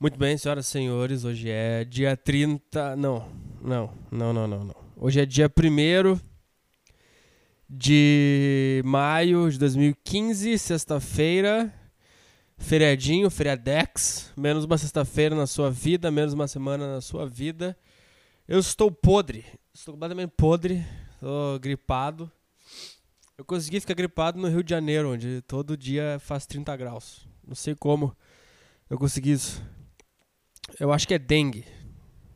Muito bem, senhoras e senhores, hoje é dia 30. Não, não, não, não, não, não. Hoje é dia 1 de maio de 2015, sexta-feira. Feriadinho, feriadex. Menos uma sexta-feira na sua vida, menos uma semana na sua vida. Eu estou podre. Estou completamente podre. Estou gripado. Eu consegui ficar gripado no Rio de Janeiro, onde todo dia faz 30 graus. Não sei como eu consegui isso. Eu acho que é dengue.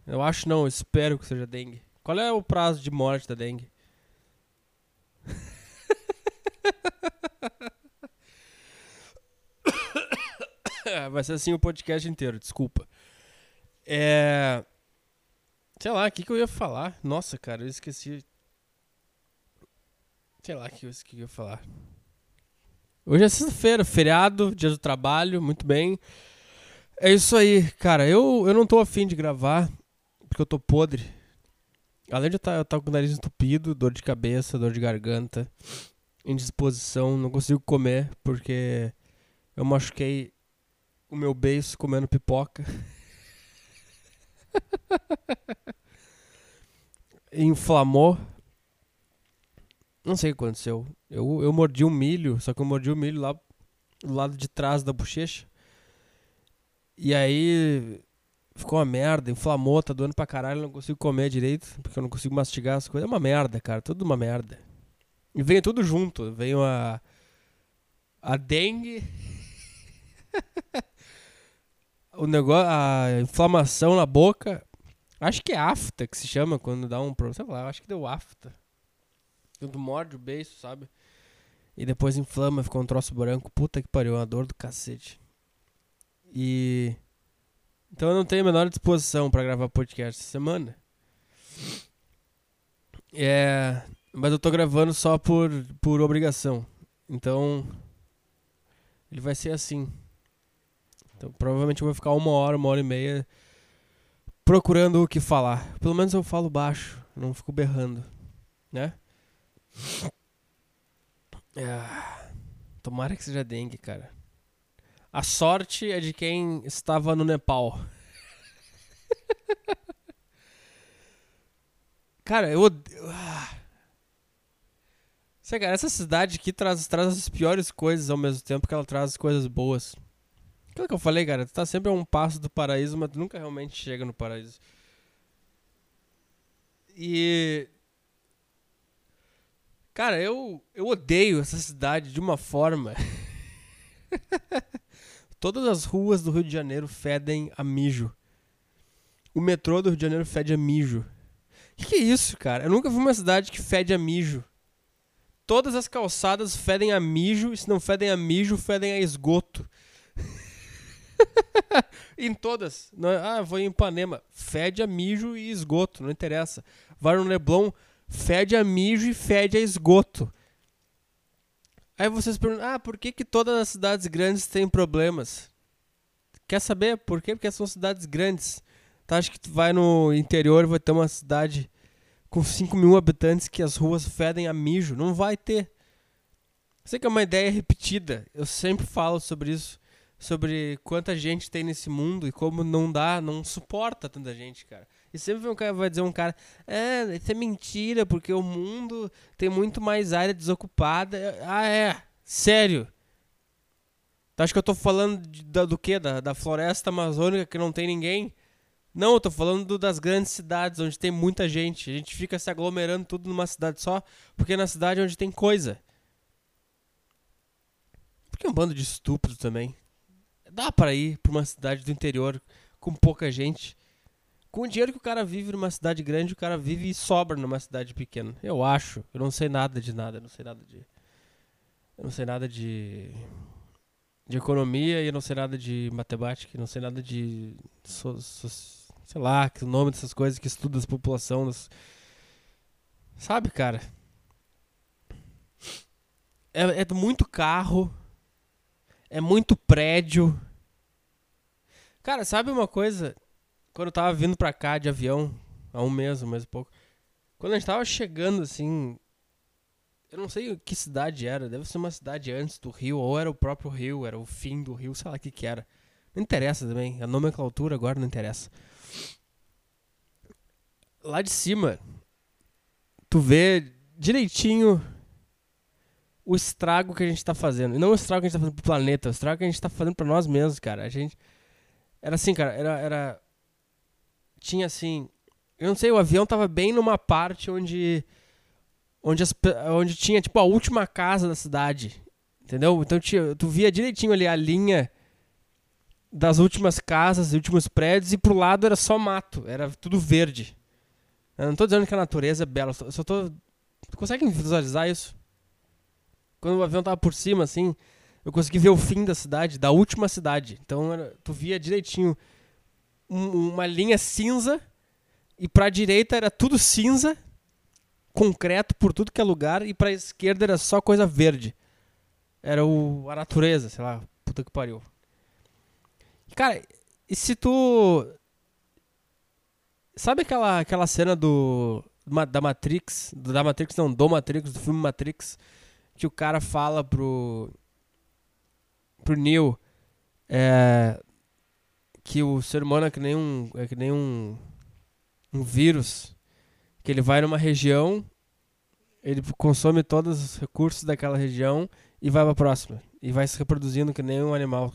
Eu acho não, eu espero que seja dengue. Qual é o prazo de morte da dengue? Vai ser assim o podcast inteiro, desculpa. É. Sei lá, o que, que eu ia falar? Nossa, cara, eu esqueci. Sei lá o que, que eu ia falar. Hoje é sexta-feira, feriado, dia do trabalho, muito bem. É isso aí, cara. Eu, eu não tô afim de gravar, porque eu tô podre. Além de eu estar tá, com o nariz entupido, dor de cabeça, dor de garganta, indisposição, não consigo comer, porque eu machuquei o meu beiço comendo pipoca. Inflamou. Não sei o que aconteceu. Eu, eu mordi um milho, só que eu mordi o um milho lá do lado de trás da bochecha. E aí ficou uma merda, inflamou, tá doendo pra caralho, não consigo comer direito, porque eu não consigo mastigar as coisas. É uma merda, cara, tudo uma merda. E veio tudo junto, veio a a dengue, o negócio, a inflamação na boca. Acho que é afta que se chama quando dá um problema, sei lá, acho que deu afta. Quando morde o beiço, sabe? E depois inflama, ficou um troço branco. Puta que pariu, uma dor do cacete. E. Então eu não tenho a menor disposição para gravar podcast essa semana. É. Mas eu tô gravando só por, por obrigação. Então. Ele vai ser assim. Então provavelmente eu vou ficar uma hora, uma hora e meia procurando o que falar. Pelo menos eu falo baixo, não fico berrando, né? É, tomara que seja dengue, cara. A sorte é de quem estava no Nepal. cara, eu odeio. Ah. Sei, cara, essa cidade aqui traz, traz as piores coisas ao mesmo tempo que ela traz coisas boas. Aquilo que eu falei, cara, tu tá sempre a um passo do paraíso, mas tu nunca realmente chega no paraíso. E. Cara, eu, eu odeio essa cidade de uma forma. Todas as ruas do Rio de Janeiro fedem a mijo. O metrô do Rio de Janeiro fede a mijo. Que que é isso, cara? Eu nunca vi uma cidade que fede a mijo. Todas as calçadas fedem a mijo, e se não fedem a mijo, fedem a esgoto. em todas. Não, é, ah, vou em Ipanema. Fede a mijo e esgoto, não interessa. Vai no Leblon, fede a mijo e fede a esgoto. Aí vocês perguntam, ah, por que, que todas as cidades grandes têm problemas? Quer saber por quê? Porque são cidades grandes. Tá, acho que tu vai no interior vai ter uma cidade com 5 mil habitantes que as ruas fedem a mijo. Não vai ter. Sei que é uma ideia repetida. Eu sempre falo sobre isso sobre quanta gente tem nesse mundo e como não dá, não suporta tanta gente, cara. E sempre um cara vai dizer um cara, é, isso é mentira, porque o mundo tem muito mais área desocupada. Ah, é? Sério? Tu acha que eu tô falando de, da, do quê? Da, da floresta amazônica que não tem ninguém? Não, eu tô falando do, das grandes cidades onde tem muita gente. A gente fica se aglomerando tudo numa cidade só, porque é na cidade onde tem coisa. Porque é um bando de estúpido também dá para ir para uma cidade do interior com pouca gente. Com o dinheiro que o cara vive numa cidade grande, o cara vive e sobra numa cidade pequena. Eu acho. Eu não sei nada de nada. Eu não sei nada de. Eu não sei nada de. De economia e eu não sei nada de matemática. Eu não sei nada de. So, so, sei lá, o nome dessas coisas que estuda a população. Das... Sabe, cara? É, é muito carro é muito prédio. Cara, sabe uma coisa? Quando eu tava vindo pra cá de avião, há um mês, um mês e pouco. Quando a gente tava chegando assim. Eu não sei que cidade era, deve ser uma cidade antes do Rio, ou era o próprio Rio, era o fim do Rio, sei lá o que que era. Não interessa também. A nomenclatura agora não interessa. Lá de cima, tu vê direitinho o estrago que a gente tá fazendo. E não o estrago que a gente tá fazendo pro planeta, o estrago que a gente tá fazendo pra nós mesmos, cara. A gente. Era assim, cara, era. era... Tinha assim. Eu não sei, o avião tava bem numa parte onde. Onde, as, onde tinha, tipo, a última casa da cidade. Entendeu? Então tu via direitinho ali a linha das últimas casas, últimos prédios, e pro lado era só mato, era tudo verde. Eu não tô dizendo que a natureza é bela, eu só tô. Tu consegue visualizar isso? Quando o avião tava por cima, assim, eu consegui ver o fim da cidade, da última cidade. Então era, tu via direitinho um, uma linha cinza, e pra direita era tudo cinza, concreto por tudo que é lugar, e pra esquerda era só coisa verde. Era o, a natureza, sei lá, puta que pariu. Cara, e se tu. Sabe aquela, aquela cena do. Da Matrix. Da Matrix, não, do Matrix, do filme Matrix. Que o cara fala pro. Pro Neo. É, que o ser humano é que nem um. É que nem um. Um vírus. Que ele vai numa região. Ele consome todos os recursos daquela região e vai pra próxima. E vai se reproduzindo que nem um animal.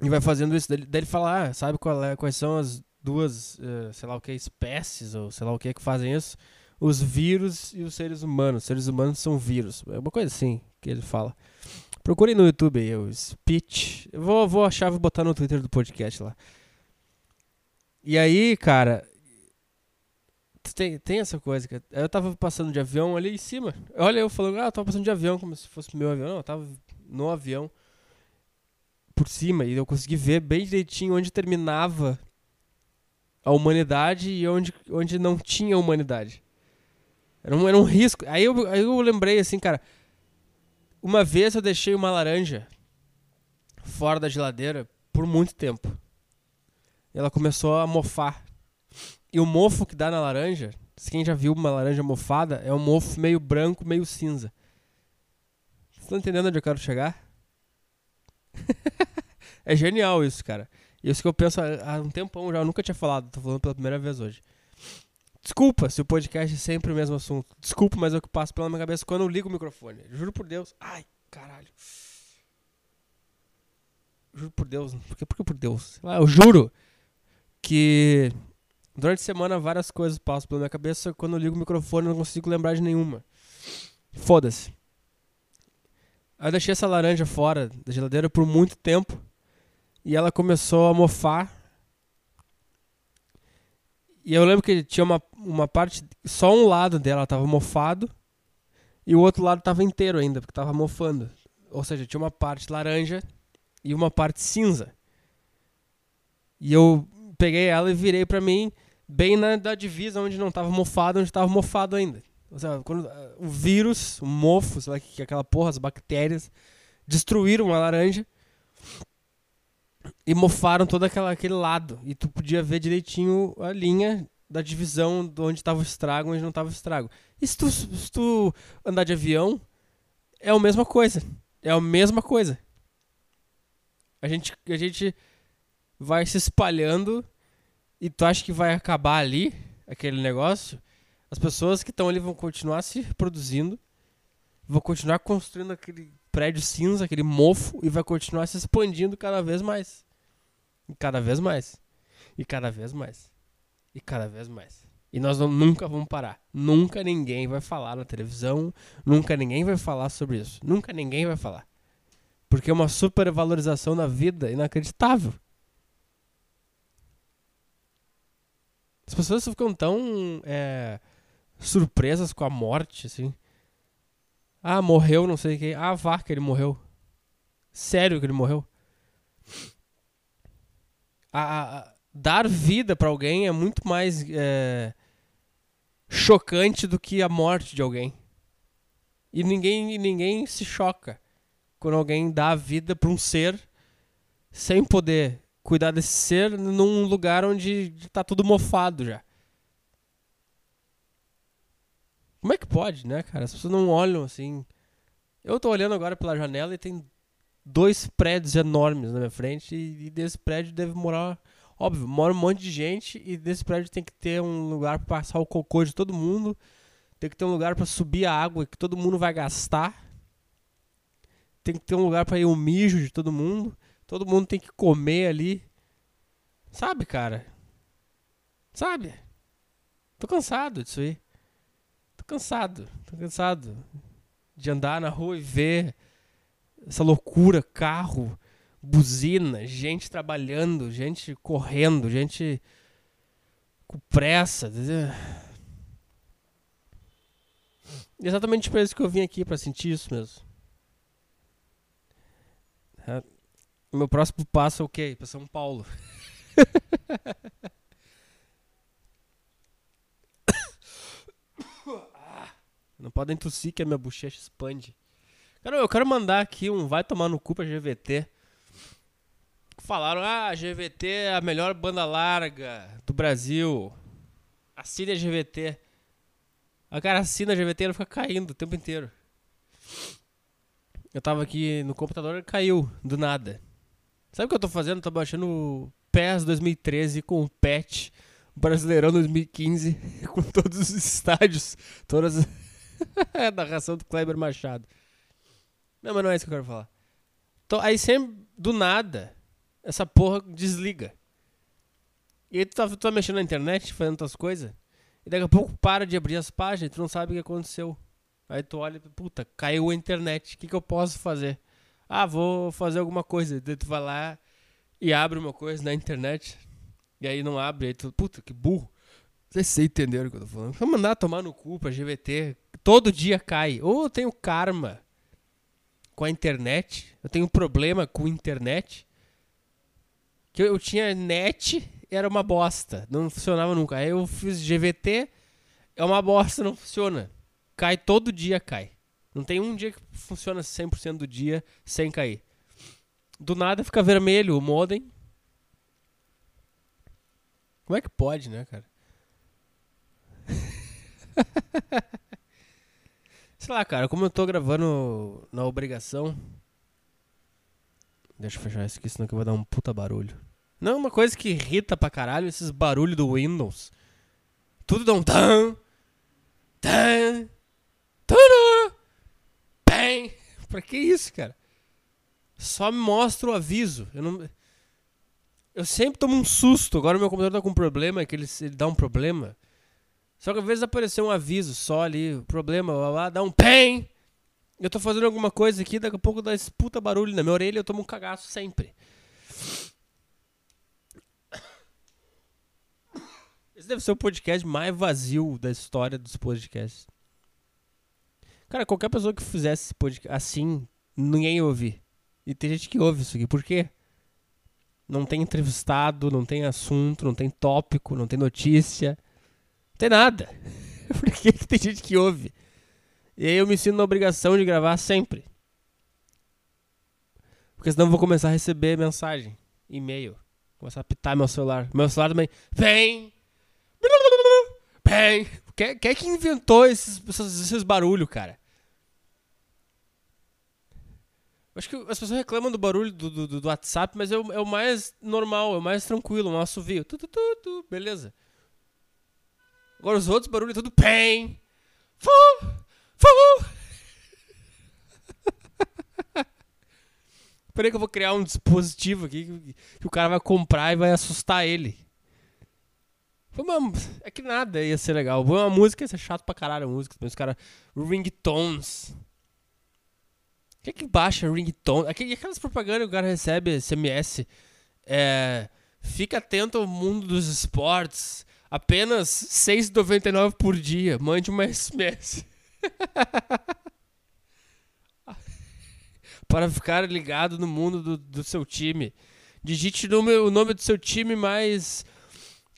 E vai fazendo isso. Daí ele fala, ah, sabe é, quais são as duas, uh, sei lá o que, espécies, ou sei lá o que que fazem isso? Os vírus e os seres humanos. Os seres humanos são vírus. É uma coisa assim que ele fala. Procure no YouTube aí, o speech. Eu vou, vou achar e botar no Twitter do podcast lá. E aí, cara, tem, tem essa coisa. Que eu tava passando de avião ali em cima. Olha, eu falando, ah, eu tava passando de avião como se fosse meu avião. Não, eu tava no avião por cima e eu consegui ver bem direitinho onde terminava a humanidade e onde, onde não tinha humanidade. Era um, era um risco. Aí eu, aí eu lembrei assim, cara. Uma vez eu deixei uma laranja fora da geladeira por muito tempo. Ela começou a mofar. E o mofo que dá na laranja, quem já viu uma laranja mofada, é um mofo meio branco, meio cinza. Vocês estão entendendo onde eu quero chegar? é genial isso, cara. Isso que eu penso há um tempão já, eu nunca tinha falado, tô falando pela primeira vez hoje. Desculpa se o podcast é sempre o mesmo assunto. Desculpa, mas é o que passa pela minha cabeça quando eu ligo o microfone. Juro por Deus. Ai, caralho. Juro por Deus. Por que, por que por Deus? Lá, eu juro que durante a semana várias coisas passam pela minha cabeça. Quando eu ligo o microfone eu não consigo lembrar de nenhuma. Foda-se. Eu deixei essa laranja fora da geladeira por muito tempo. E ela começou a mofar. E eu lembro que tinha uma, uma parte. Só um lado dela estava mofado. E o outro lado estava inteiro ainda, porque estava mofando. Ou seja, tinha uma parte laranja e uma parte cinza. E eu peguei ela e virei para mim bem na da divisa onde não estava mofado, onde estava mofado ainda. Ou seja, quando uh, o vírus, o mofo, sei lá, que, que aquela porra, as bactérias, destruíram a laranja e mofaram todo aquela, aquele lado. E tu podia ver direitinho a linha da divisão de onde estava o estrago, onde não estava o estrago. E se tu, se tu andar de avião, é a mesma coisa. É a mesma coisa. A gente, a gente vai se espalhando e tu acha que vai acabar ali, aquele negócio, as pessoas que estão ali vão continuar se reproduzindo, vão continuar construindo aquele prédio cinza, aquele mofo, e vai continuar se expandindo cada vez mais. E cada vez mais. E cada vez mais. E cada vez mais. E nós não, nunca vamos parar. Nunca ninguém vai falar na televisão. Nunca ninguém vai falar sobre isso. Nunca ninguém vai falar. Porque é uma supervalorização da vida inacreditável. As pessoas ficam tão é, surpresas com a morte, assim. Ah, morreu, não sei quem. Ah, vaca, ele morreu. Sério que ele morreu. A, a dar vida para alguém é muito mais é, chocante do que a morte de alguém. E ninguém, ninguém se choca quando alguém dá vida para um ser sem poder cuidar desse ser num lugar onde tá tudo mofado já. Como é que pode, né, cara? As pessoas não olham assim. Eu tô olhando agora pela janela e tem dois prédios enormes na minha frente e, e desse prédio deve morar. Óbvio, mora um monte de gente e desse prédio tem que ter um lugar para passar o cocô de todo mundo. Tem que ter um lugar para subir a água que todo mundo vai gastar. Tem que ter um lugar para ir o mijo de todo mundo. Todo mundo tem que comer ali. Sabe, cara? Sabe? Tô cansado disso aí. Tô cansado. Tô cansado de andar na rua e ver essa loucura, carro, buzina, gente trabalhando, gente correndo, gente com pressa. Exatamente por isso que eu vim aqui, para sentir isso mesmo. É, meu próximo passo é o quê? Para São Paulo. Não podem tossir que a minha bochecha expande. Cara, eu quero mandar aqui um vai tomar no cu pra GVT. Falaram, ah, GVT é a melhor banda larga do Brasil. Assine a GVT. A cara assina a GVT e fica caindo o tempo inteiro. Eu tava aqui no computador e caiu do nada. Sabe o que eu tô fazendo? Eu tô baixando o PES 2013 com o patch Brasileirão 2015 com todos os estádios, todas a narração do Kleber Machado. Não, mas não é isso que eu quero falar. Então, aí sempre, do nada, essa porra desliga. E aí tu tá, tu tá mexendo na internet, fazendo tuas coisas, e daqui a pouco para de abrir as páginas, tu não sabe o que aconteceu. Aí tu olha, puta, caiu a internet, o que, que eu posso fazer? Ah, vou fazer alguma coisa. Daí tu vai lá e abre uma coisa na internet, e aí não abre, aí tu, puta, que burro. Vocês entenderam o que eu tô falando. Vou mandar tomar no cu pra GVT. Todo dia cai. Ou eu tenho karma com a internet. Eu tenho um problema com internet. Que eu, eu tinha net, era uma bosta. Não funcionava nunca. Aí eu fiz GVT, é uma bosta, não funciona. Cai todo dia, cai. Não tem um dia que funciona 100% do dia sem cair. Do nada fica vermelho o modem. Como é que pode, né, cara? Sei lá, cara, como eu tô gravando na obrigação. Deixa eu fechar isso aqui, senão que vai dar um puta barulho. Não, uma coisa que irrita pra caralho esses barulhos do Windows. Tudo dá um tan, tan, tan, bem. Pra que isso, cara? Só me mostra o aviso. Eu não. Eu sempre tomo um susto. Agora meu computador tá com um problema, que ele, ele dá um problema. Só que às vezes apareceu um aviso só ali, problema, lá, lá, dá um PEM. Eu tô fazendo alguma coisa aqui, daqui a pouco dá esse puta barulho na minha orelha eu tomo um cagaço sempre. Esse deve ser o podcast mais vazio da história dos podcasts. Cara, qualquer pessoa que fizesse esse podcast assim, ninguém ia ouvir. E tem gente que ouve isso aqui. Por quê? Não tem entrevistado, não tem assunto, não tem tópico, não tem notícia tem nada. Por que, tem gente que ouve? E aí eu me sinto na obrigação de gravar sempre. Porque senão eu vou começar a receber mensagem, e-mail. Começar a pitar meu celular. Meu celular também. Vem! Vem! Quem, quem é que inventou esses, esses, esses barulhos, cara? Acho que as pessoas reclamam do barulho do, do, do WhatsApp, mas é o, é o, mais normal, é o mais tranquilo, um assovio. Tu, tu, tu, tu, beleza. Agora os outros barulhos tudo PEM. Fu! Fu! Peraí que eu vou criar um dispositivo aqui que, o cara vai comprar e vai assustar ele. Uma, é que nada ia ser legal. Uma música ia ser chato pra caralho a música. Os caras. Ringtones. Que é que baixa ringtone? Aquelas propagandas que o cara recebe SMS. É, fica atento ao mundo dos esportes. Apenas 6,99 por dia. Mande uma SMS. para ficar ligado no mundo do, do seu time. Digite o nome, o nome do seu time mais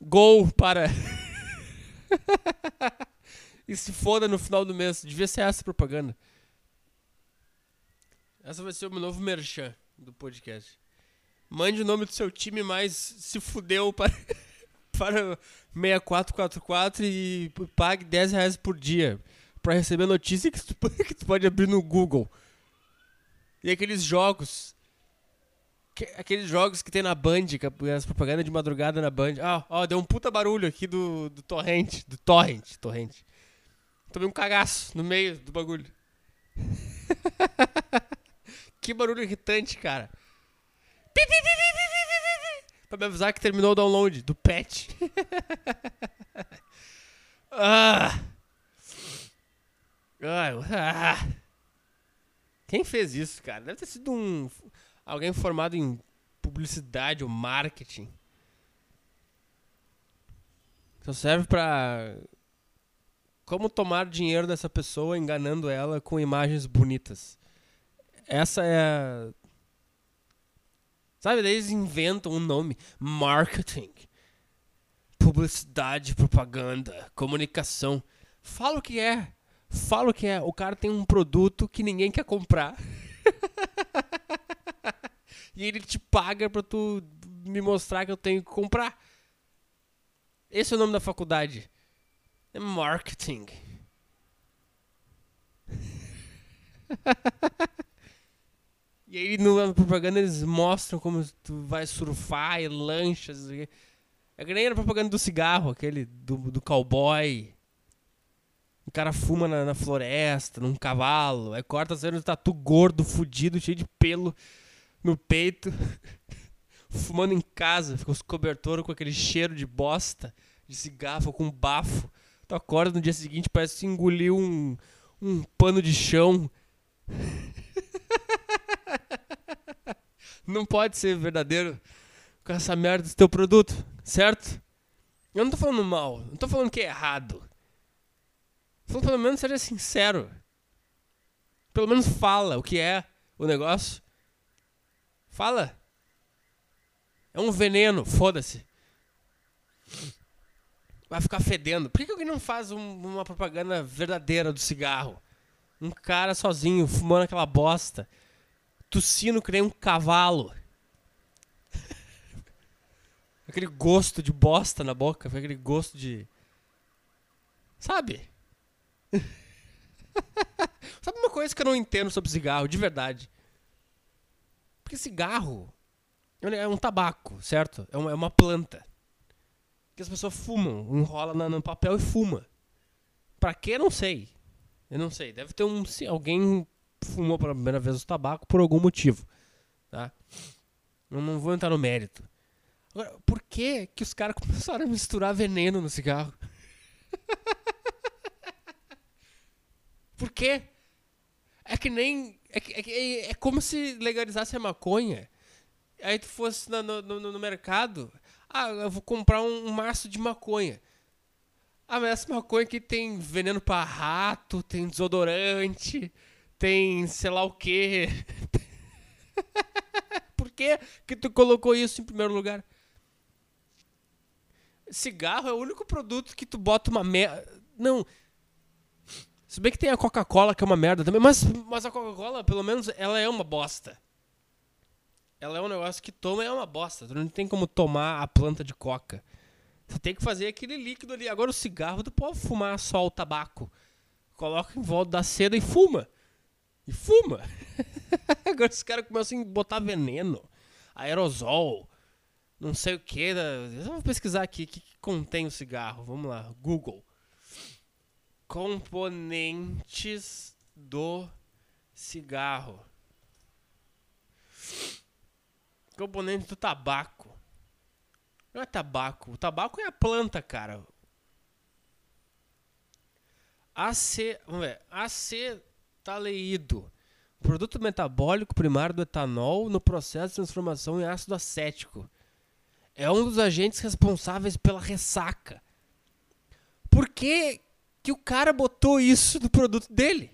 gol para. e se foda no final do mês. Devia ser essa propaganda. Essa vai ser o meu novo merchan do podcast. Mande o nome do seu time mais se fudeu para. para 6444 e pague 10 reais por dia para receber notícia que tu, que tu pode abrir no Google. E aqueles jogos. que- aqueles jogos que tem na Band, que é as propagandas de madrugada na Band. Ah, ó, deu um puta barulho aqui do, do torrent. Do torrent, torrent. Tomei um cagaço no meio do bagulho. que barulho irritante, cara. Pi, pi, pi, pi, pi, Pra me avisar que terminou o download do patch. ah. Ah. Quem fez isso, cara? Deve ter sido um alguém formado em publicidade ou marketing. Só serve pra como tomar dinheiro dessa pessoa enganando ela com imagens bonitas. Essa é a Sabe, daí eles inventam um nome, marketing. Publicidade, propaganda, comunicação. Fala o que é. Fala o que é. O cara tem um produto que ninguém quer comprar. e ele te paga pra tu me mostrar que eu tenho que comprar. Esse é o nome da faculdade. É marketing. e aí na propaganda eles mostram como tu vai surfar e lanchas. e- É que nem na propaganda do cigarro, aquele do, do cowboy. O cara fuma na, na floresta, num cavalo. Aí corta a cena do tatu gordo, fudido, cheio de pelo no peito. Fumando em casa, fica os cobertores com aquele cheiro de bosta, de cigarro, com bafo. Tu acorda no dia seguinte, parece que engoliu um, um pano de chão. Não pode ser verdadeiro com essa merda do teu produto, certo? Eu não tô falando mal, não tô falando que é errado. Falando pelo menos seja sincero. Pelo menos fala o que é o negócio. Fala. É um veneno, foda-se. Vai ficar fedendo. Por que, que alguém não faz um- uma propaganda verdadeira do cigarro? Um cara sozinho, fumando aquela bosta. Tossindo que nem um cavalo. aquele gosto de bosta na boca. Aquele gosto de. Sabe? Sabe uma coisa que eu não entendo sobre cigarro, de verdade? Porque cigarro é um tabaco, certo? É uma, é uma planta. Que as pessoas fumam, enrola no papel e fuma. Pra quê? Eu não sei. Eu não sei. Deve ter um. Alguém fumou pela primeira vez o tabaco por algum motivo. Tá? Eu não vou entrar no mérito. Agora, por que, que os caras começaram a misturar veneno no cigarro? por quê? É que nem. É, é, é- é como se legalizasse a maconha. Aí tu fosse no, no, no mercado. Ah, eu vou comprar um, um maço de maconha. Ah, mas essa maconha aqui tem veneno pra rato, tem desodorante, tem sei lá o quê. Por que que tu colocou isso em primeiro lugar? Cigarro é o único produto que tu bota uma merda. Não. Se bem que tem a Coca-Cola, que é uma merda também, mas, mas a Coca-Cola, pelo menos, ela é uma bosta. Ela é um negócio que toma é uma bosta. Tu não tem como tomar a planta de coca. Você tem que fazer aquele líquido ali. Agora o cigarro, tu pode fumar só o tabaco. Coloca em volta da seda e fuma. E fuma. Agora os caras começam a botar veneno, aerosol, não sei o que. Eu vou pesquisar aqui o que, que contém o cigarro. Vamos lá, Google. Componentes do cigarro. Componente do tabaco. Não é tabaco. O tabaco é a planta, cara. AC, vamos ver. Acetaleído. Produto metabólico primário do etanol no processo de transformação em ácido acético. É um dos agentes responsáveis pela ressaca. Por que, que o cara botou isso no produto dele?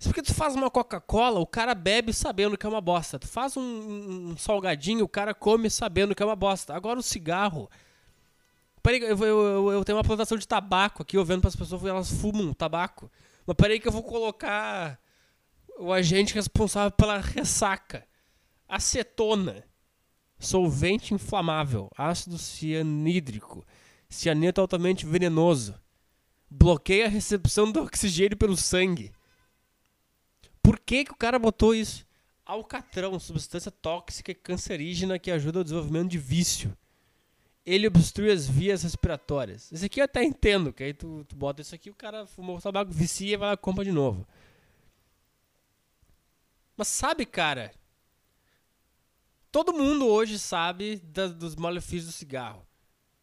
Se porque tu faz uma Coca-Cola, o cara bebe sabendo que é uma bosta. Tu faz um, um salgadinho, o cara come sabendo que é uma bosta. Agora o cigarro. Peraí, eu, eu, eu, eu tenho uma plantação de tabaco aqui, eu vendo para as pessoas elas fumam tabaco. Mas peraí que eu vou colocar o agente responsável pela ressaca. Acetona. Solvente inflamável. Ácido cianídrico. Cianeto altamente venenoso. Bloqueia a recepção do oxigênio pelo sangue. Por que, que o cara botou isso? Alcatrão, substância tóxica e cancerígena que ajuda o desenvolvimento de vício. Ele obstrui as vias respiratórias. Esse aqui eu até entendo, que aí tu, tu bota isso aqui, o cara fumou o tabaco, vicia e vai lá compra de novo. Mas sabe, cara, todo mundo hoje sabe da, dos malefícios do cigarro.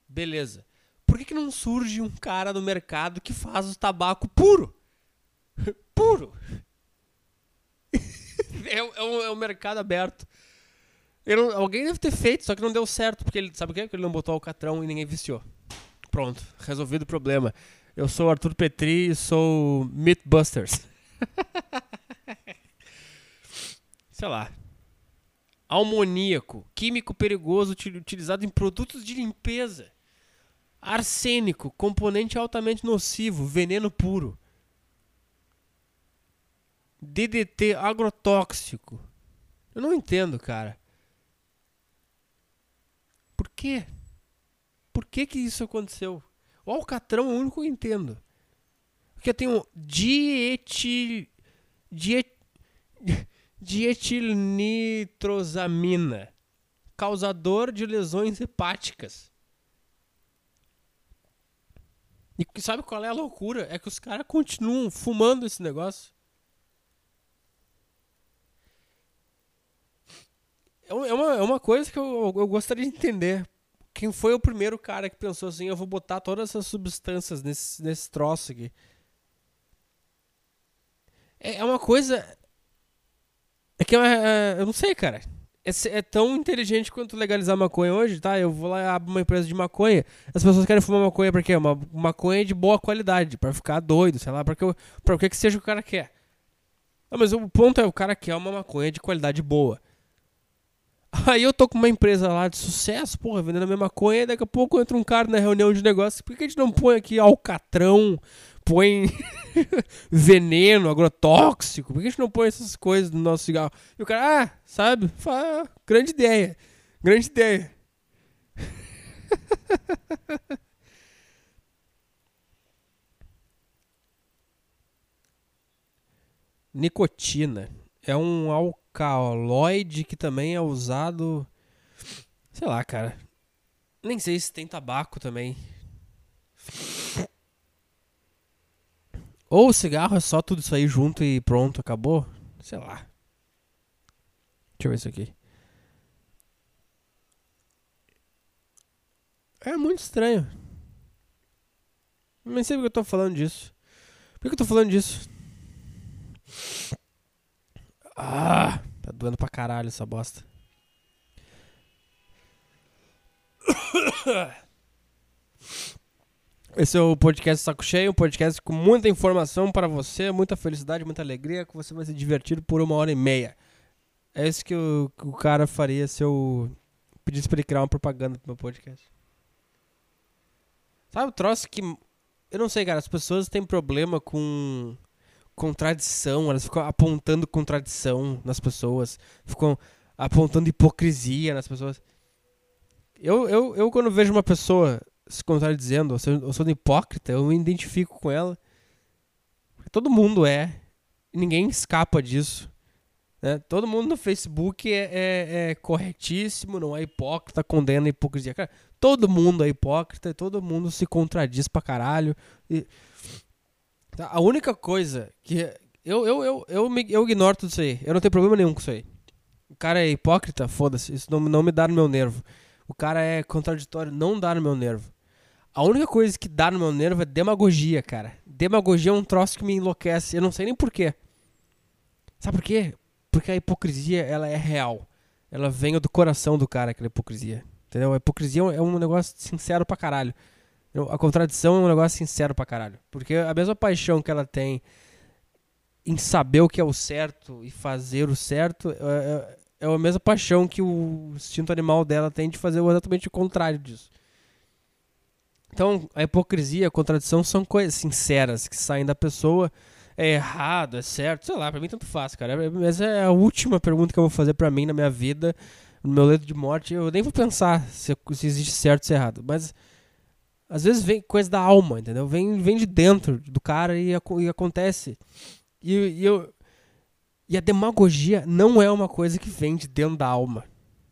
Beleza. Por que, que não surge um cara no mercado que faz o tabaco puro? puro. é, é, um, é um mercado aberto. Alguém deve ter feito, só que não deu certo, porque ele sabe o que? Ele não botou alcatrão e ninguém viciou. Pronto, resolvido o problema. Eu sou o Arthur Petri e sou Mythbusters. Sei lá. Almoníaco, químico perigoso utilizado em produtos de limpeza. Arsênico, componente altamente nocivo, veneno puro. DDT agrotóxico. Eu não entendo, cara. Por quê? Por que que isso aconteceu? O alcatrão é o único que eu entendo. Porque tem um dietil... Diet... Dietilnitrosamina. Causador de lesões hepáticas. E sabe qual é a loucura? É que os caras continuam fumando esse negócio. É, é uma, é uma coisa que eu, eu gostaria de entender. Quem foi o primeiro cara que pensou assim: eu vou botar todas essas substâncias nesse, nesse troço aqui? É, é uma coisa. É que é, é, eu não sei, cara. É, é, tão inteligente quanto legalizar maconha hoje, tá? Eu vou lá e abro uma empresa de maconha. As pessoas querem fumar maconha pra quê? Uma maconha de boa qualidade, pra ficar doido, sei lá, pra, que, pra o que, que seja o cara quer. Não, mas o ponto é, o cara quer uma maconha de qualidade boa. Aí eu tô com uma empresa lá de sucesso, porra, vendendo a mesma maconha, e daqui a pouco entra um cara na reunião de negócio. Por que a gente não põe aqui alcatrão, põe veneno, agrotóxico? Por que a gente não põe essas coisas no nosso cigarro? E o cara, ah, sabe? Fala, grande ideia. Grande ideia. Nicotina é um alcaloide que também é usado. Sei lá, cara. Nem sei se tem tabaco também. Ou o cigarro é só tudo isso aí junto e pronto, acabou? Sei lá. Deixa eu ver isso aqui. É muito estranho. Nem sei porque eu tô falando disso. Por que eu tô falando disso? Ah, tá doendo pra caralho essa bosta. Esse é o podcast Saco Cheio, um podcast com muita informação para você, muita felicidade, muita alegria, que você vai se divertir por uma hora e meia. É isso que o, que o cara faria se eu pedisse pra ele criar uma propaganda pro meu podcast. Sabe o troço que. Eu não sei, cara, as pessoas têm problema com contradição, elas ficam apontando contradição nas pessoas, ficam apontando hipocrisia nas pessoas. Eu, eu, eu quando vejo uma pessoa se contradizendo, ou sendo, ou sendo hipócrita, eu me identifico com ela. Todo mundo é, ninguém escapa disso. Né? Todo mundo no Facebook é, é, é, corretíssimo, não é hipócrita, condena a hipocrisia. Cara, todo mundo é hipócrita, todo mundo se contradiz pra caralho. E Tá, a única coisa que. Eu, eu, eu, eu, me, eu ignoro tudo isso aí. Eu não tenho problema nenhum com isso aí. O cara é hipócrita, foda-se. Isso não, não me dá no meu nervo. O cara é contraditório, não dá no meu nervo. A única coisa que dá no meu nervo é demagogia, cara. Demagogia é um troço que me enlouquece. Eu não sei nem porquê. Sabe por quê? Porque a hipocrisia, ela é real. Ela vem do coração do cara, aquela hipocrisia. Entendeu? A hipocrisia é um negócio sincero pra caralho. A contradição é um negócio sincero pra caralho. Porque a mesma paixão que ela tem em saber o que é o certo e fazer o certo é, é, é a mesma paixão que o instinto animal dela tem de fazer exatamente o contrário disso. Então, a hipocrisia, a contradição são coisas sinceras que saem da pessoa. É errado, é certo, sei lá, pra mim tanto faz, cara. Mas é a última pergunta que eu vou fazer pra mim na minha vida, no meu leito de morte. Eu nem vou pensar se, se existe certo ou se errado. Mas às vezes vem coisa da alma, entendeu? Vem, vem de dentro do cara e, e acontece. E, e, eu, E a demagogia não é uma coisa que vem de dentro da alma.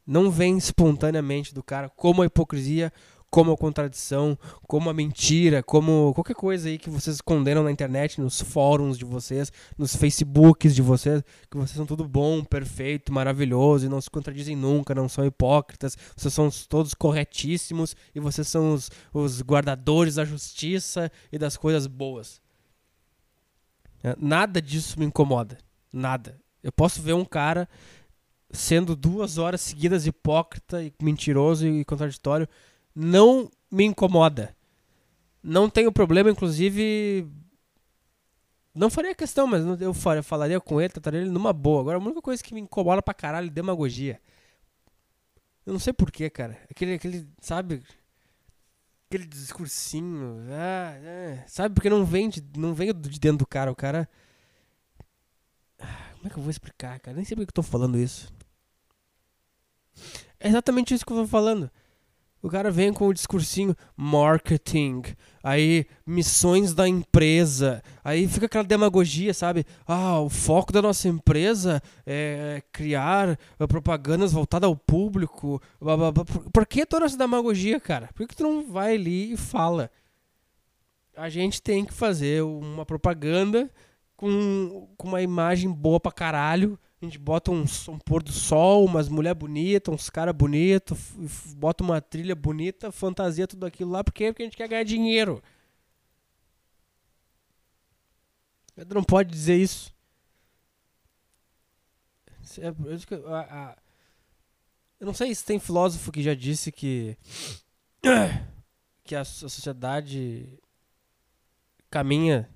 Não vem espontaneamente do cara, como a hipocrisia, como a contradição, como a mentira, como qualquer coisa aí que vocês condenam na internet, nos fóruns de vocês, nos Facebooks de vocês, que vocês são tudo bom, perfeito, maravilhoso e não se contradizem nunca, não são hipócritas, vocês são todos corretíssimos e vocês são os, os guardadores da justiça e das coisas boas. É, nada disso me incomoda. Nada. Eu posso ver um cara sendo duas horas seguidas hipócrita e mentiroso e contraditório não me incomoda. Não tenho problema, inclusive. Não faria questão, mas eu falaria com ele, trataria ele numa boa. Agora, a única coisa que me incomoda pra caralho é demagogia. Eu não sei porquê, cara. Aquele, aquele, sabe? Aquele discursinho. Ah, é, sabe? Porque não vem, de, não vem de dentro do cara. O cara. Como é que eu vou explicar, cara? Nem sei porque eu tô falando isso. É exatamente isso que eu tô falando. O cara vem com o discursinho marketing, aí missões da empresa, aí fica aquela demagogia, sabe? Ah, o foco da nossa empresa é criar propagandas voltadas ao público. Por que toda essa demagogia, cara? Por que tu não vai ali e fala? A gente tem que fazer uma propaganda com, com uma imagem boa pra caralho a gente bota um, um pôr do sol, umas mulher bonita, uns cara bonito, bota uma trilha bonita, fantasia tudo aquilo lá, porque, porque a gente quer ganhar dinheiro. Pedro não pode dizer isso. É, eu não sei se tem filósofo que já disse que que a sociedade caminha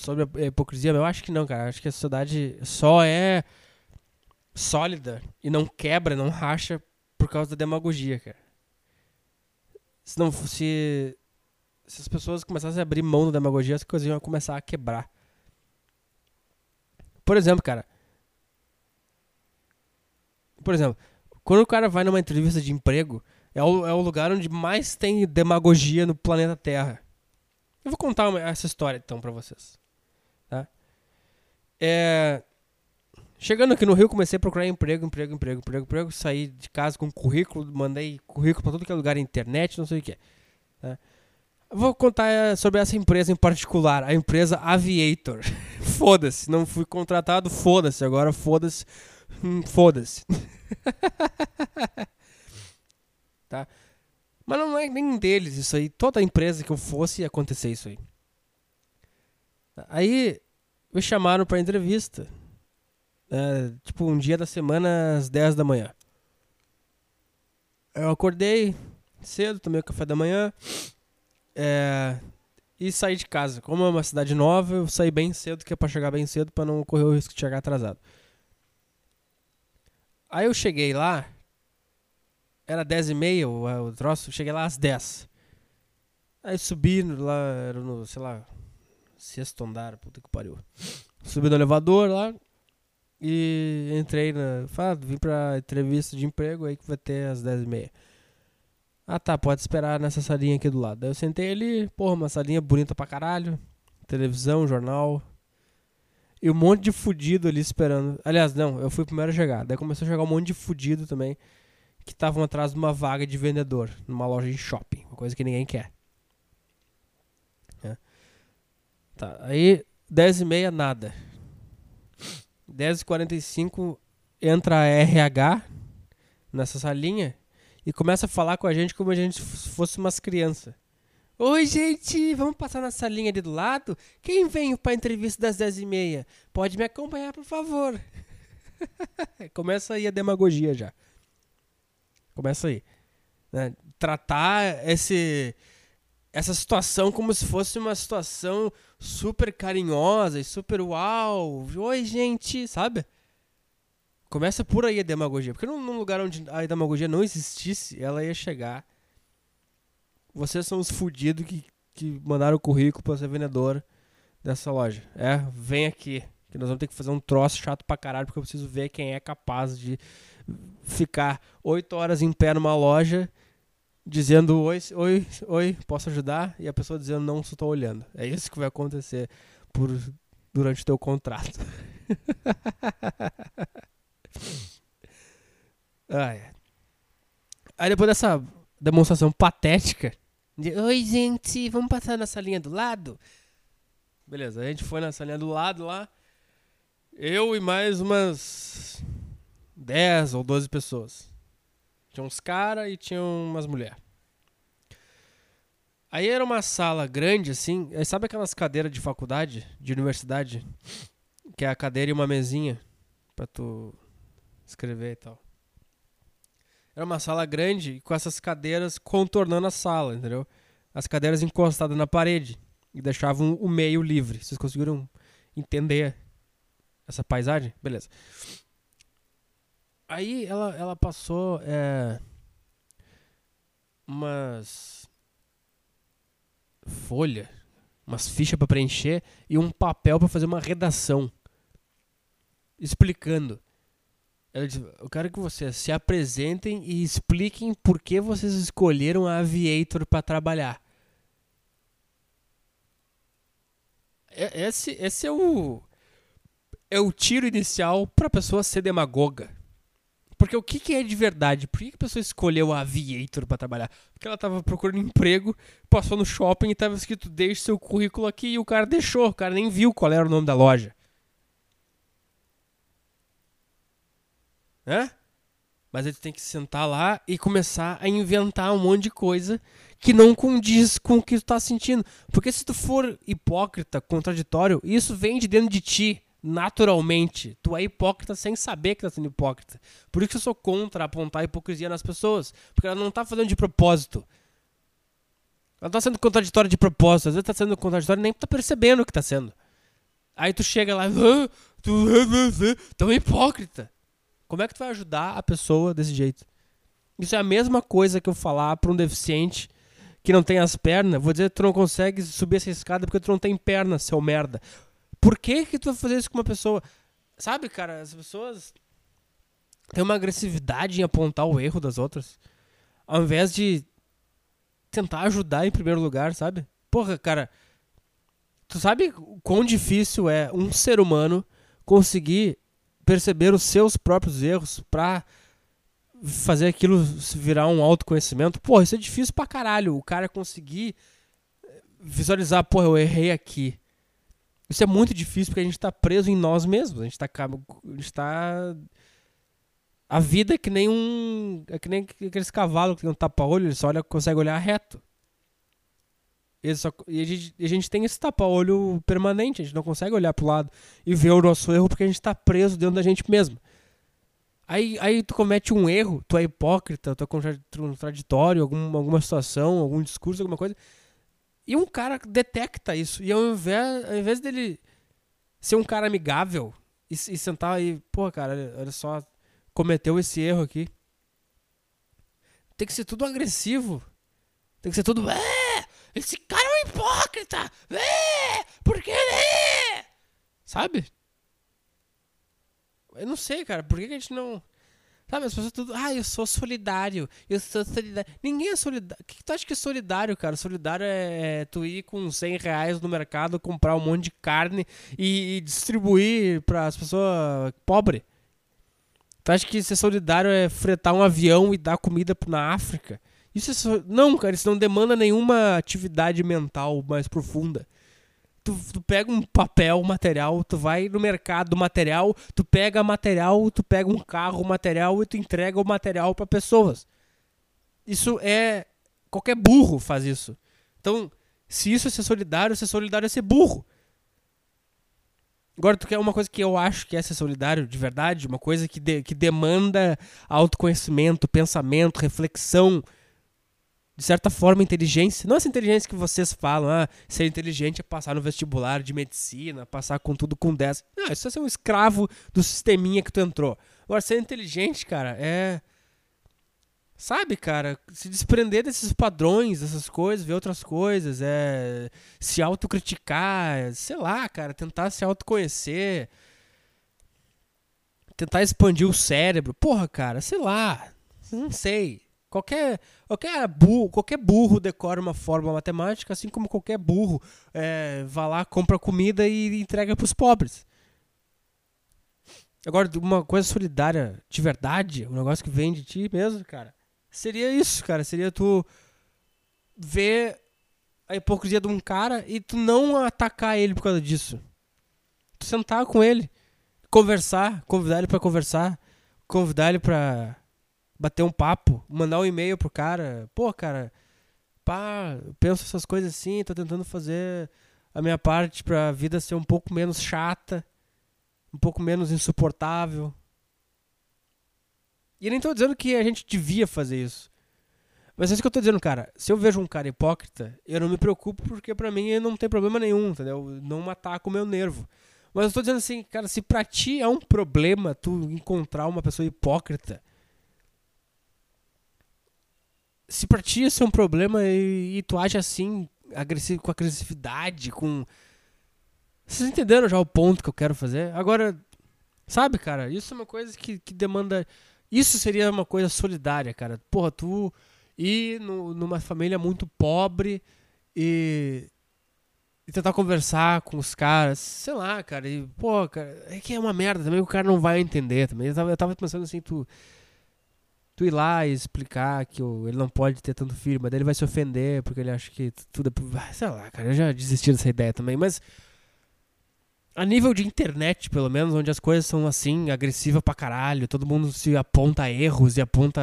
sobre a hipocrisia, eu acho que não, cara. Acho que a sociedade só é sólida e não quebra, não racha por causa da demagogia, cara. Se não se se as pessoas começassem a abrir mão da demagogia, as coisas iam começar a quebrar. Por exemplo, cara. Por exemplo, quando o cara vai numa entrevista de emprego, é o, é o lugar onde mais tem demagogia no planeta Terra. Eu vou contar essa história então para vocês. É, chegando aqui no Rio, comecei a procurar emprego, emprego, emprego, emprego, emprego. Saí de casa com currículo, mandei currículo para todo que é lugar, internet, não sei o que. Né? Vou contar é, sobre essa empresa em particular, a empresa Aviator. foda-se, não fui contratado, foda-se. Agora foda-se, hum, foda-se. tá? Mas não é nem deles isso aí. Toda empresa que eu fosse ia acontecer isso aí. Aí me chamaram pra entrevista. É, tipo, um dia da semana às 10 da manhã. Eu acordei cedo, tomei o café da manhã é, e saí de casa. Como é uma cidade nova, eu saí bem cedo, que é pra chegar bem cedo pra não correr o risco de chegar atrasado. Aí eu cheguei lá, era 10 e meia o, o troço, cheguei lá às 10. Aí subi lá, era no, sei lá, sexto andar, puta que pariu. Subi no elevador lá e entrei na. Fala, vim pra entrevista de emprego aí que vai ter às 10h30. Ah tá, pode esperar nessa salinha aqui do lado. Daí eu sentei ali, porra, uma salinha bonita pra caralho. Televisão, jornal. E um monte de fudido ali esperando. Aliás, não, eu fui o primeiro a chegar. Daí começou a chegar um monte de fudido também. Que estavam atrás de uma vaga de vendedor. Numa loja de shopping. Uma coisa que ninguém quer. Tá, aí 10 e meia nada. 10 e 45 entra a RH nessa salinha e começa a falar com a gente como a gente fosse umas crianças. Oi, gente, vamos passar na salinha ali do lado? Quem vem para a entrevista das 10 e meia? Pode me acompanhar, por favor. Começa aí a demagogia já. Começa aí. Né? Tratar esse, essa situação como se fosse uma situação super carinhosa e super uau. Oi, gente, sabe? Começa por aí a demagogia. Porque num lugar onde a demagogia não existisse, ela ia chegar. Vocês são os fudidos que, que mandaram o currículo para ser vendedor dessa loja. É, vem aqui. Que nós vamos ter que fazer um troço chato pra caralho, porque eu preciso ver quem é capaz de ficar oito horas em pé numa loja dizendo oi, oi, oi, posso ajudar? E a pessoa dizendo não, só estou olhando. É isso que vai acontecer por durante o teu contrato. Aí depois dessa demonstração patética de Oi gente, vamos passar nessa linha do lado? Beleza, a gente foi nessa linha do lado lá. Eu e mais umas 10 ou 12 pessoas. Tinha uns caras e tinha umas mulheres. Aí era uma sala grande, assim. Sabe aquelas cadeiras de faculdade, de universidade? Que é a cadeira e uma mesinha pra tu escrever e tal. Era uma sala grande com essas cadeiras contornando a sala, entendeu? As cadeiras encostadas na parede e deixavam o meio livre. Vocês conseguiram entender essa paisagem? Beleza. Aí ela, ela passou é, umas folha, umas fichas para preencher e um papel para fazer uma redação explicando. Disse, eu quero que vocês se apresentem e expliquem por que vocês escolheram a Aviator para trabalhar. Esse, esse é o é o tiro inicial para a pessoa ser demagoga. Porque o que, que é de verdade? Por que a pessoa escolheu a Aviator para trabalhar? Porque ela estava procurando emprego, passou no shopping e estava escrito deixe seu currículo aqui e o cara deixou, o cara nem viu qual era o nome da loja. Hã? Mas ele tem que sentar lá e começar a inventar um monte de coisa que não condiz com o que tu tá sentindo. Porque se tu for hipócrita, contraditório, isso vem de dentro de ti naturalmente. Tu é hipócrita sem saber que tá sendo hipócrita. Por isso que eu sou contra apontar hipocrisia nas pessoas. Porque ela não tá fazendo de propósito. Ela tá sendo contraditória de propósito. Às vezes tá sendo contraditória e nem tá percebendo o que tá sendo. Aí tu chega lá, ah, tu, tu é hipócrita. Como é que tu vai ajudar a pessoa desse jeito? Isso é a mesma coisa que eu falar para um deficiente que não tem as pernas, vou dizer que tu não consegue subir essa escada porque tu não tem perna, seu merda. Por que que tu vai fazer isso com uma pessoa? Sabe, cara, as pessoas têm uma agressividade em apontar o erro das outras, ao invés de tentar ajudar em primeiro lugar, sabe? Porra, cara, tu sabe quão difícil é um ser humano conseguir perceber os seus próprios erros pra fazer aquilo virar um autoconhecimento? Porra, isso é difícil pra caralho. O cara conseguir visualizar, porra, eu errei aqui. Isso é muito difícil porque a gente está preso em nós mesmos. A gente está. Tá... a vida é que nem um. É que nem aqueles cavalos que tem um tapa-olho, ele só olha, consegue olhar reto. Só, e a gente, a gente tem esse tapa-olho permanente, a gente não consegue olhar pro lado e ver o nosso erro porque a gente está preso dentro da gente mesmo. Aí, aí tu comete um erro, tu é hipócrita, tu é contraditório, algum, alguma situação, algum discurso, alguma coisa. E um cara detecta isso. E ao invés, ao invés dele ser um cara amigável e, e sentar aí, pô, cara, olha só, cometeu esse erro aqui. Tem que ser tudo agressivo. Tem que ser tudo. É, esse cara é um hipócrita! É, por que é? Sabe? Eu não sei, cara. Por que a gente não. Sabe, as pessoas tudo, ah, eu sou solidário, eu sou solidário. Ninguém é solidário. O que, que tu acha que é solidário, cara? Solidário é, é tu ir com 100 reais no mercado, comprar um monte de carne e, e distribuir para as pessoas pobres. Tu acha que ser solidário é fretar um avião e dar comida na África? Isso é so... Não, cara, isso não demanda nenhuma atividade mental mais profunda tu, tu pega um papel, material, tu vai no mercado material, tu pega material, tu pega um carro material e tu entrega o material para pessoas. Isso é qualquer burro faz isso. Então, se isso é ser solidário, ser solidário é ser burro. Agora, tu quer uma coisa que eu acho que é ser solidário de verdade, uma coisa que, de, que demanda autoconhecimento, pensamento, reflexão, de certa forma, inteligência. Não essa inteligência que vocês falam, ah, ser inteligente é passar no vestibular de medicina, passar com tudo com 10. Não, isso é ser um escravo do sisteminha que tu entrou. Agora, ser inteligente, cara, é. Sabe, cara, se desprender desses padrões, dessas coisas, ver outras coisas, é. Se autocriticar, sei lá, cara, tentar se autoconhecer. Tentar expandir o cérebro. Porra, cara, sei lá. Não sei. Qualquer, qualquer, burro, qualquer burro decora uma fórmula matemática, assim como qualquer burro é, vai lá, compra comida e entrega para os pobres. Agora, uma coisa solidária de verdade, um negócio que vem de ti mesmo, cara, seria isso, cara. Seria tu ver a hipocrisia de um cara e tu não atacar ele por causa disso. Tu sentar com ele, conversar, convidar ele para conversar, convidar ele para bater um papo, mandar um e-mail pro cara. Pô, cara, pá, penso essas coisas assim, tô tentando fazer a minha parte pra vida ser um pouco menos chata, um pouco menos insuportável. E nem tô dizendo que a gente devia fazer isso. Mas é isso que eu tô dizendo, cara. Se eu vejo um cara hipócrita, eu não me preocupo porque pra mim não tem problema nenhum, entendeu? Não ataca o meu nervo. Mas eu tô dizendo assim, cara, se pra ti é um problema tu encontrar uma pessoa hipócrita, se pra ti isso é um problema e, e tu age assim, agressivo, com agressividade, com. Vocês entenderam já o ponto que eu quero fazer? Agora, sabe, cara, isso é uma coisa que, que demanda. Isso seria uma coisa solidária, cara. Porra, tu ir no, numa família muito pobre e, e tentar conversar com os caras, sei lá, cara. E, pô, cara, é que é uma merda também, o cara não vai entender também. Eu tava, eu tava pensando assim, tu tu ir lá e explicar que ele não pode ter tanto filho, mas daí ele vai se ofender porque ele acha que tudo é. Sei lá, cara, eu já desisti dessa ideia também, mas. A nível de internet, pelo menos, onde as coisas são assim, agressivas pra caralho, todo mundo se aponta erros e aponta.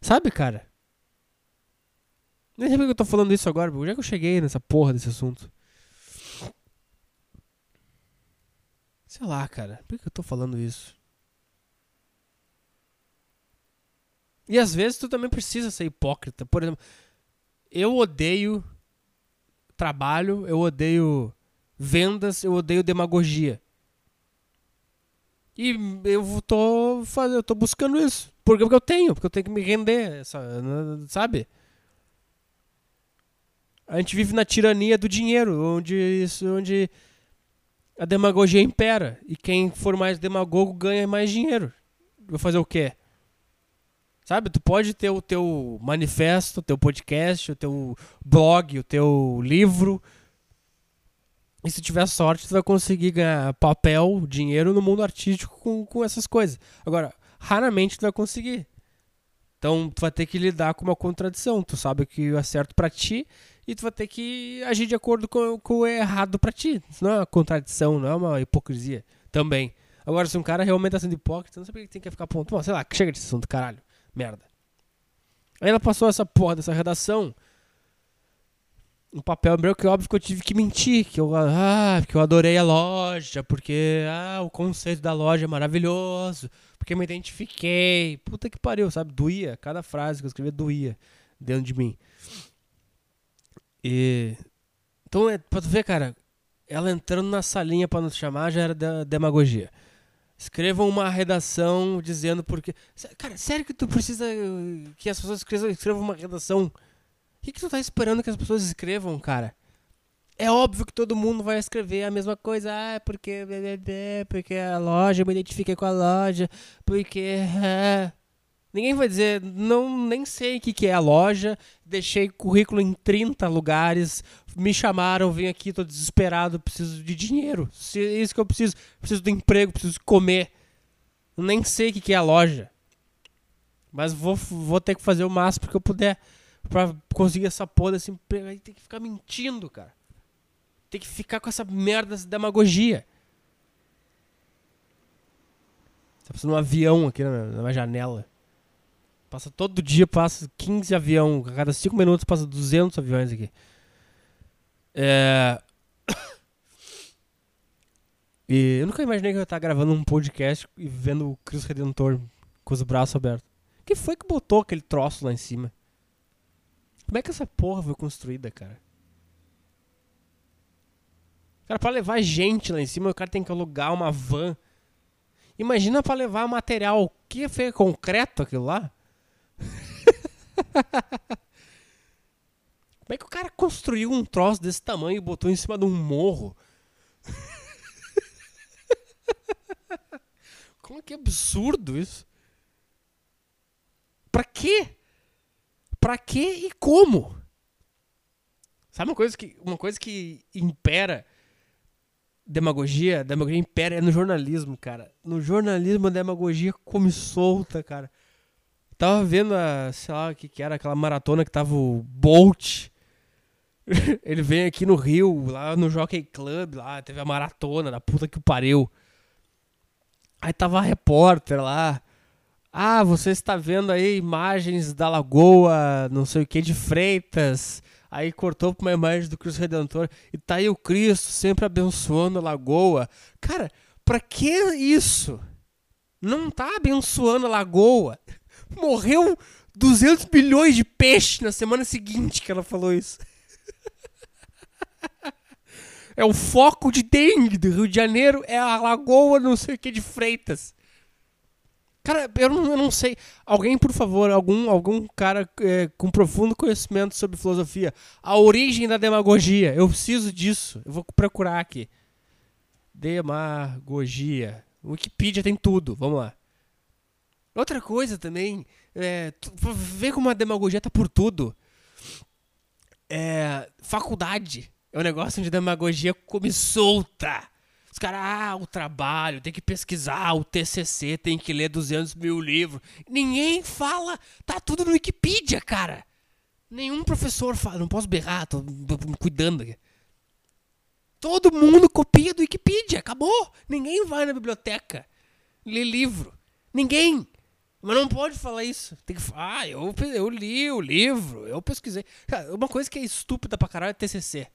Sabe, cara? Nem sei porque eu tô falando isso agora, onde é que eu cheguei nessa porra desse assunto? Sei lá, cara, por que eu tô falando isso? E às vezes tu também precisa ser hipócrita. Por exemplo, eu odeio trabalho, eu odeio vendas, eu odeio demagogia. E eu tô fazendo, eu tô buscando isso. Porque, porque eu tenho, porque eu tenho que me render, sabe? A gente vive na tirania do dinheiro, onde isso, onde a demagogia impera e quem for mais demagogo ganha mais dinheiro. Vou fazer o quê? Sabe, tu pode ter o teu manifesto, o teu podcast, o teu blog, o teu livro. E se tiver sorte, tu vai conseguir ganhar papel, dinheiro no mundo artístico com, com essas coisas. Agora, raramente tu vai conseguir. Então, tu vai ter que lidar com uma contradição. Tu sabe que é certo para ti e tu vai ter que agir de acordo com, com o errado para ti. Isso não é uma contradição, não é uma hipocrisia também. Agora, se um cara realmente tá sendo hipócrita, não sei por que tem que ficar. Bom, sei lá, chega desse assunto, caralho. Merda. Aí ela passou essa porra dessa redação. Um papel meu que óbvio que eu tive que mentir, que eu, ah, que eu adorei a loja, porque ah, o conceito da loja é maravilhoso, porque me identifiquei. Puta que pariu, sabe? Doía, cada frase que eu escrevia doía dentro de mim. E então, é, pra tu ver, cara, ela entrando na salinha para nos chamar já era demagogia. Escrevam uma redação dizendo porque. Cara, sério que tu precisa que as pessoas escrevam, uma redação? O que, que tu tá esperando que as pessoas escrevam, cara? É óbvio que todo mundo vai escrever a mesma coisa. Ah, porque. Porque a loja, eu me identifiquei com a loja. Porque. Ah. Ninguém vai dizer, não, nem sei o que, que é a loja, deixei currículo em 30 lugares, me chamaram, vim aqui, tô desesperado, preciso de dinheiro. É isso que eu preciso. Preciso do emprego, preciso comer. Nem sei o que, que é a loja. Mas vou, vou ter que fazer o máximo que eu puder pra conseguir essa porra desse emprego. Aí tem que ficar mentindo, cara. Tem que ficar com essa merda, essa demagogia. Tá passando um avião aqui na, na janela. Passa todo dia, passa 15 aviões. A cada 5 minutos passa 200 aviões aqui. É... E eu nunca imaginei que eu ia estar gravando um podcast e vendo o Cristo Redentor com os braços abertos. Quem foi que botou aquele troço lá em cima? Como é que essa porra foi construída, cara? Cara, pra levar gente lá em cima, o cara tem que alugar uma van. Imagina pra levar material. O que foi concreto aquilo lá? Como é que o cara construiu um troço desse tamanho e botou em cima de um morro? Como é que é absurdo isso? Pra quê? Pra quê e como? Sabe uma coisa que, uma coisa que impera demagogia? Demagogia impera é no jornalismo, cara. No jornalismo a demagogia come solta, cara. Tava vendo a, sei lá, o que, que era, aquela maratona que tava o Bolt. Ele vem aqui no Rio, lá no Jockey Club, lá teve a maratona da puta que pariu. Aí tava a repórter lá. Ah, você está vendo aí imagens da lagoa, não sei o que, de Freitas. Aí cortou pra uma imagem do Cristo Redentor. E tá aí o Cristo sempre abençoando a lagoa. Cara, pra que isso? Não tá abençoando a lagoa. Morreu 200 bilhões de peixe na semana seguinte que ela falou isso. É o foco de dengue do Rio de Janeiro, é a lagoa não sei o que de Freitas. Cara, eu não, eu não sei. Alguém, por favor, algum, algum cara é, com profundo conhecimento sobre filosofia. A origem da demagogia. Eu preciso disso. Eu vou procurar aqui. Demagogia. Wikipedia tem tudo. Vamos lá. Outra coisa também. É, ver como a demagogia tá por tudo. É, faculdade. É um negócio onde a demagogia come solta. Os caras, ah, o trabalho, tem que pesquisar, o TCC, tem que ler 200 mil livros. Ninguém fala, tá tudo no Wikipedia, cara. Nenhum professor fala, não posso berrar, tô me cuidando aqui. Todo mundo copia do Wikipedia, acabou. Ninguém vai na biblioteca ler livro. Ninguém. Mas não pode falar isso. Tem que falar, ah, eu, eu li o livro, eu pesquisei. Uma coisa que é estúpida pra caralho é TCC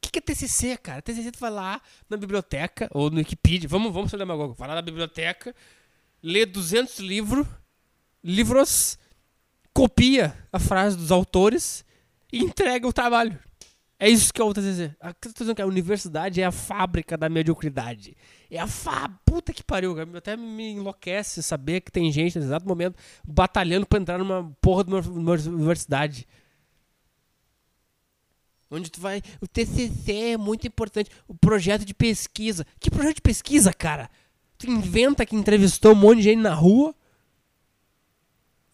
que, que é TCC, cara? TCC tu vai lá na biblioteca, ou no Wikipedia, vamos, vamos ser demagogo, vai lá na biblioteca, lê 200 livros, livros, copia a frase dos autores e entrega o trabalho. É isso que é o TCC. A, a universidade é a fábrica da mediocridade. É a fábrica. Puta que pariu. Até me enlouquece saber que tem gente nesse exato momento batalhando pra entrar numa porra de uma universidade. Onde tu vai. O TCC é muito importante. O projeto de pesquisa. Que projeto de pesquisa, cara? Tu inventa que entrevistou um monte de gente na rua.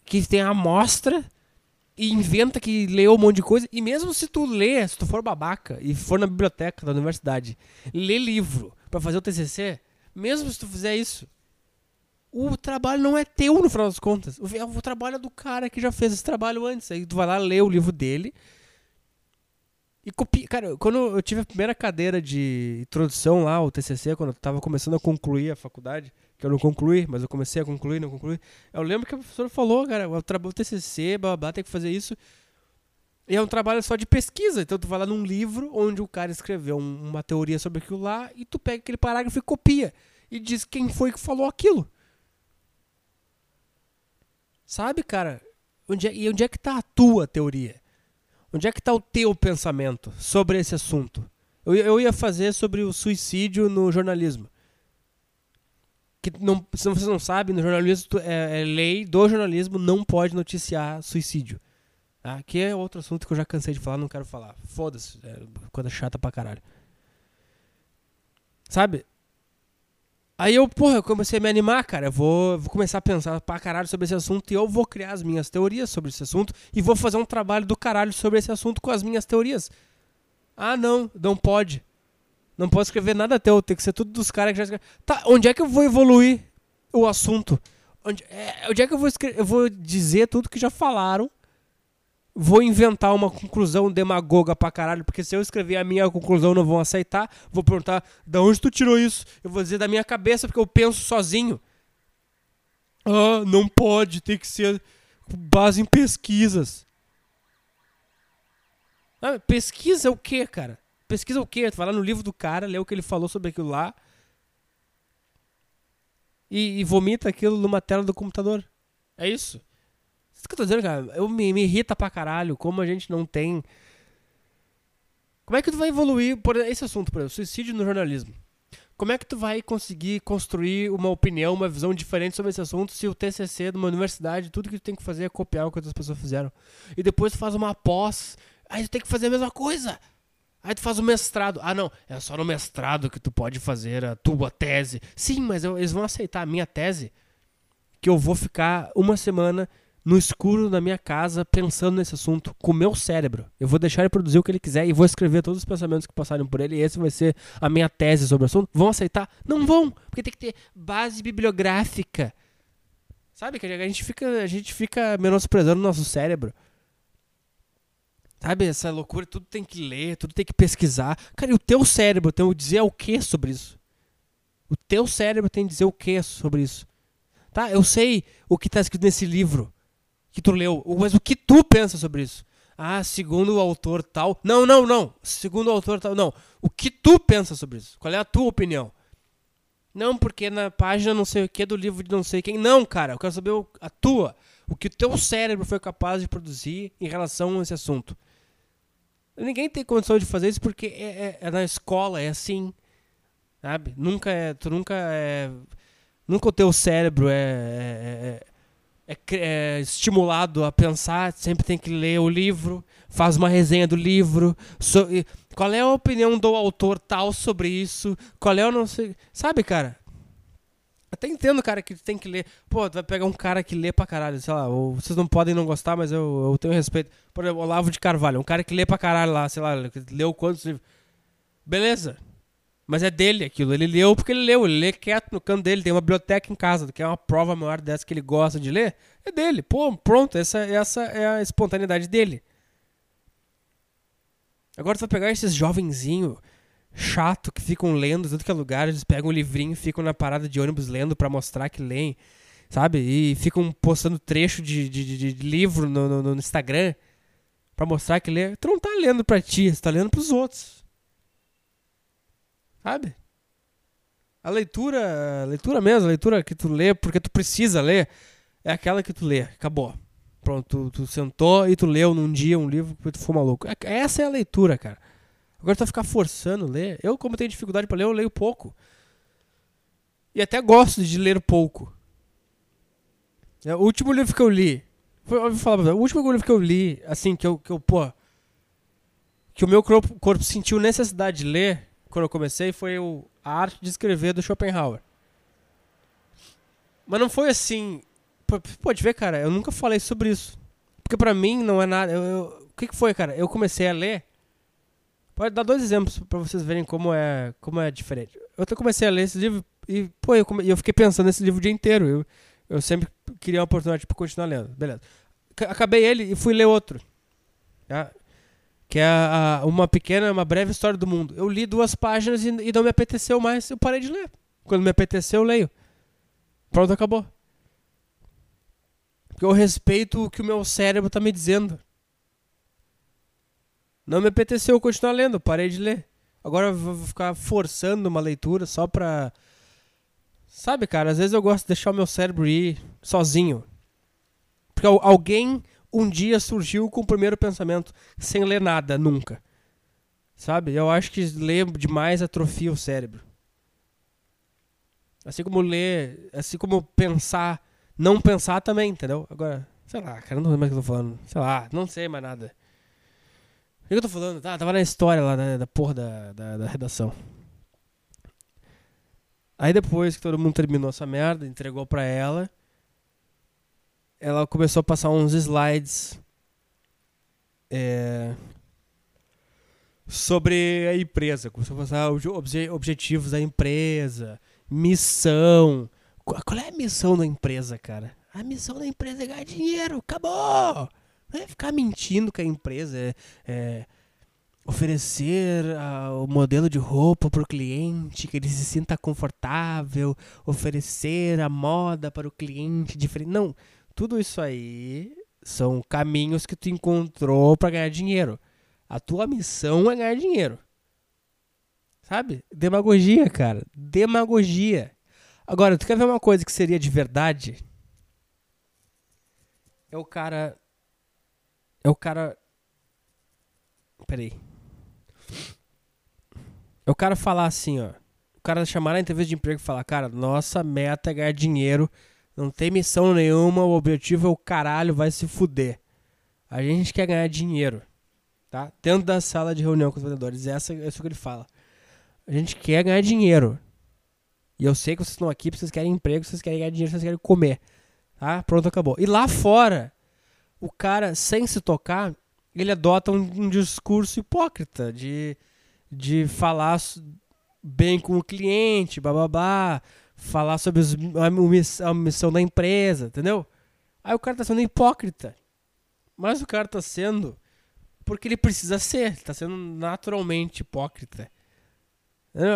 Que tem amostra. E inventa que leu um monte de coisa. E mesmo se tu lê, se tu for babaca e for na biblioteca da universidade, lê livro para fazer o TCC, mesmo se tu fizer isso, o trabalho não é teu no final das contas. O, o trabalho é do cara que já fez esse trabalho antes. Aí tu vai lá ler o livro dele e copia. Cara, quando eu tive a primeira cadeira de introdução lá, o TCC, quando eu tava começando a concluir a faculdade, que eu não concluí, mas eu comecei a concluir, não concluí. Eu lembro que a professora falou, cara, o trabalho TCC, blá, blá, tem que fazer isso. E é um trabalho só de pesquisa. Então tu vai lá num livro onde o cara escreveu uma teoria sobre aquilo lá e tu pega aquele parágrafo e copia. E diz quem foi que falou aquilo. Sabe, cara? Onde é, e onde é que tá a tua teoria? Onde é que está o teu pensamento sobre esse assunto? Eu, eu ia fazer sobre o suicídio no jornalismo. Que não, se vocês não sabem, no jornalismo é, é lei do jornalismo não pode noticiar suicídio. Tá? Que é outro assunto que eu já cansei de falar, não quero falar. Foda-se, é coisa chata pra caralho. Sabe? Aí eu, porra, comecei a me animar, cara. Eu vou, vou começar a pensar pra caralho sobre esse assunto e eu vou criar as minhas teorias sobre esse assunto e vou fazer um trabalho do caralho sobre esse assunto com as minhas teorias. Ah, não, não pode. Não posso escrever nada teu, tem que ser tudo dos caras que já escreveram. Tá, onde é que eu vou evoluir o assunto? Onde é, onde é que eu vou, escrever, eu vou dizer tudo que já falaram vou inventar uma conclusão demagoga pra caralho, porque se eu escrever a minha conclusão não vão aceitar, vou perguntar da onde tu tirou isso? Eu vou dizer da minha cabeça porque eu penso sozinho. Ah, não pode, tem que ser base em pesquisas. Ah, pesquisa o que, cara? Pesquisa o quê? Tu vai lá no livro do cara, lê o que ele falou sobre aquilo lá e, e vomita aquilo numa tela do computador. É isso. Isso que eu tô dizendo, cara. Eu me, me irrita pra caralho como a gente não tem. Como é que tu vai evoluir por esse assunto, por exemplo, suicídio no jornalismo? Como é que tu vai conseguir construir uma opinião, uma visão diferente sobre esse assunto se o TCC de uma universidade, tudo que tu tem que fazer é copiar o que outras pessoas fizeram? E depois tu faz uma pós, aí tu tem que fazer a mesma coisa. Aí tu faz o mestrado. Ah, não, é só no mestrado que tu pode fazer a tua tese. Sim, mas eu, eles vão aceitar a minha tese, que eu vou ficar uma semana no escuro da minha casa pensando nesse assunto com o meu cérebro. Eu vou deixar ele produzir o que ele quiser e vou escrever todos os pensamentos que passarem por ele e esse vai ser a minha tese sobre o assunto. Vão aceitar? Não vão, porque tem que ter base bibliográfica. Sabe que a gente fica, a gente fica menosprezando o nosso cérebro. Sabe, essa loucura, tudo tem que ler, tudo tem que pesquisar. Cara, e o teu cérebro tem que dizer o que sobre isso? O teu cérebro tem que dizer o que sobre isso? Tá, eu sei o que está escrito nesse livro que tu leu, mas o que tu pensa sobre isso? Ah, segundo o autor tal. Não, não, não. Segundo o autor tal. Não. O que tu pensa sobre isso? Qual é a tua opinião? Não, porque na página não sei o que do livro de não sei quem. Não, cara. Eu quero saber a tua. O que o teu cérebro foi capaz de produzir em relação a esse assunto. Ninguém tem condição de fazer isso porque é, é, é na escola, é assim. Sabe? Nunca é. Tu nunca é. Nunca o teu cérebro é, é, é, é, estimulado a pensar, sempre tem que ler o livro, faz uma resenha do livro. So, qual é a opinião do autor tal sobre isso? Qual é o não sei. Sabe, cara? Até entendo, cara, que tem que ler. Pô, tu vai pegar um cara que lê pra caralho, sei lá, ou vocês não podem não gostar, mas eu, eu tenho respeito. Por exemplo, Olavo de Carvalho, um cara que lê pra caralho lá, sei lá, leu quantos livros. Beleza. Mas é dele aquilo. Ele leu porque ele leu. Ele lê quieto no canto dele. Tem uma biblioteca em casa, que é uma prova maior dessa que ele gosta de ler. É dele. Pô, pronto. Essa, essa é a espontaneidade dele. Agora tu vai pegar esses jovenzinhos chato que ficam lendo tudo que é lugar, eles pegam um livrinho, ficam na parada de ônibus lendo para mostrar que leem, sabe? E ficam postando trecho de, de, de, de livro no, no, no Instagram para mostrar que lê. Tu não tá lendo pra ti, você tá lendo pros outros. Sabe? A leitura, a leitura mesmo, a leitura que tu lê porque tu precisa ler, é aquela que tu lê, acabou. Pronto, tu, tu sentou e tu leu num dia um livro porque tu foi maluco. É, essa é a leitura, cara. Agora tu vai ficar forçando ler. Eu, como tenho dificuldade para ler, eu leio pouco. E até gosto de ler pouco. É, o último livro que eu li. Foi, eu falar pra você, o último livro que eu li, assim, que eu, que eu pô. Que o meu corpo, corpo sentiu necessidade de ler quando eu comecei foi o A Arte de Escrever do Schopenhauer. Mas não foi assim. Pode ver, cara, eu nunca falei sobre isso. Porque pra mim não é nada. Eu, eu, o que, que foi, cara? Eu comecei a ler Pode dar dois exemplos para vocês verem como é, como é diferente. Eu comecei a ler esse livro e, pô, eu, come, eu fiquei pensando nesse livro o dia inteiro. Eu, eu sempre queria uma oportunidade para continuar lendo. Beleza. Acabei ele e fui ler outro. Tá? Que é a, a, uma pequena, uma breve história do mundo. Eu li duas páginas e, e não me apeteceu mais. Eu parei de ler. Quando me apeteceu, eu leio. Pronto, acabou. Porque eu respeito o que o meu cérebro está me dizendo. Não me apeteceu continuar lendo, parei de ler. Agora eu vou ficar forçando uma leitura só pra. Sabe, cara, às vezes eu gosto de deixar o meu cérebro ir sozinho. Porque alguém um dia surgiu com o primeiro pensamento, sem ler nada, nunca. Sabe? Eu acho que ler demais atrofia o cérebro. Assim como ler, assim como pensar, não pensar também, entendeu? Agora, sei lá, cara, não sei mais o que eu tô falando. Sei lá, não sei mais nada. O que eu tô falando? Tá, tava na história lá da, da porra da, da, da, redação. Aí depois que todo mundo terminou essa merda, entregou pra ela, ela começou a passar uns slides é, sobre a empresa. Começou a passar os objetivos da empresa, missão. Qual é a missão da empresa, cara? A missão da empresa é ganhar dinheiro, acabou! Não é ficar mentindo que a empresa é, é oferecer uh, o modelo de roupa para o cliente, que ele se sinta confortável, oferecer a moda para o cliente diferente. Não, tudo isso aí são caminhos que tu encontrou para ganhar dinheiro. A tua missão é ganhar dinheiro. Sabe? Demagogia, cara. Demagogia. Agora, tu quer ver uma coisa que seria de verdade? É o cara é o cara. Peraí. É o cara falar assim, ó. O cara chamar na entrevista de emprego e falar, cara, nossa meta é ganhar dinheiro. Não tem missão nenhuma, o objetivo é o caralho, vai se fuder. A gente quer ganhar dinheiro. Tá? Dentro da sala de reunião com os vendedores. Essa é isso que ele fala. A gente quer ganhar dinheiro. E eu sei que vocês estão aqui, vocês querem emprego, vocês querem ganhar dinheiro, vocês querem comer. Tá? Pronto, acabou. E lá fora, o cara, sem se tocar, ele adota um, um discurso hipócrita de, de falar bem com o cliente, bababá, falar sobre os, a, missão da empresa, entendeu? Aí o cara tá sendo hipócrita. Mas o cara tá sendo porque ele precisa ser, tá sendo naturalmente hipócrita.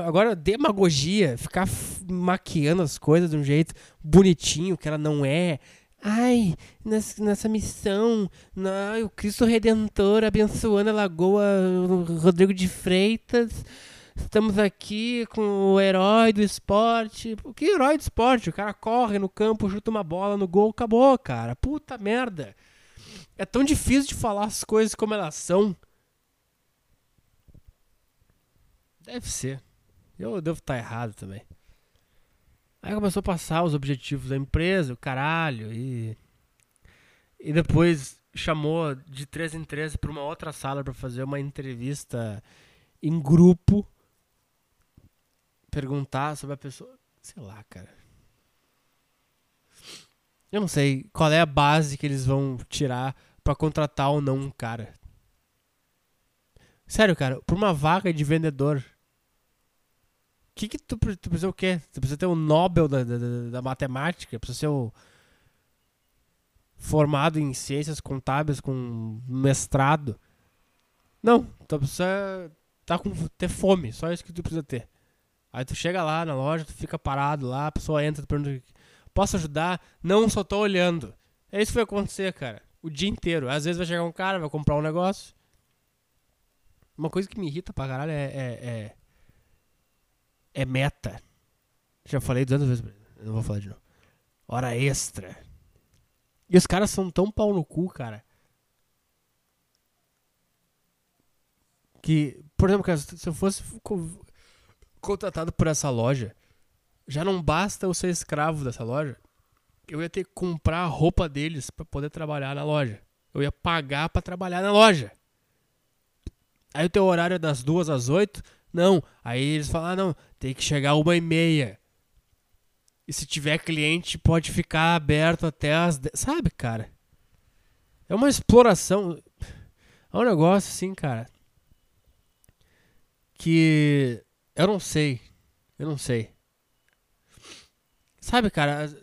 Agora, demagogia, ficar maquiando as coisas de um jeito bonitinho que ela não é. Ai, nessa, nessa missão, não, o Cristo Redentor abençoando a Lagoa Rodrigo de Freitas. Estamos aqui com o herói do esporte. O que herói do esporte? O cara corre no campo, chuta uma bola no gol, acabou, cara. Puta merda. É tão difícil de falar as coisas como elas são. Deve ser. Eu devo estar errado também. Aí começou a passar os objetivos da empresa, o caralho, e. E depois chamou de três em três para uma outra sala para fazer uma entrevista em grupo. Perguntar sobre a pessoa. Sei lá, cara. Eu não sei qual é a base que eles vão tirar para contratar ou não um cara. Sério, cara, por uma vaga de vendedor que que tu, tu precisa o quê? Tu precisa ter o um Nobel da, da, da, matemática? Precisa ser o formado em ciências contábeis com mestrado? Não, tu precisa tá com, ter fome, só isso que tu precisa ter. Aí tu chega lá na loja, tu fica parado lá, a pessoa entra, tu pergunta, posso ajudar? Não, só tô olhando. É isso que vai acontecer, cara. O dia inteiro. Às vezes vai chegar um cara, vai comprar um negócio. Uma coisa que me irrita pra caralho é, é, é é meta. Já falei 200 vezes, não vou falar de novo. Hora extra. E os caras são tão pau no cu, cara. Que, por exemplo, cara, se eu fosse contratado por essa loja, já não basta eu ser escravo dessa loja. Eu ia ter que comprar a roupa deles para poder trabalhar na loja. Eu ia pagar para trabalhar na loja. Aí o teu horário é das duas às oito. Não. Aí eles falam, ah, não, tem que chegar uma e meia. E se tiver cliente, pode ficar aberto até as. De... Sabe, cara? É uma exploração. É um negócio assim, cara. Que. Eu não sei. Eu não sei. Sabe, cara?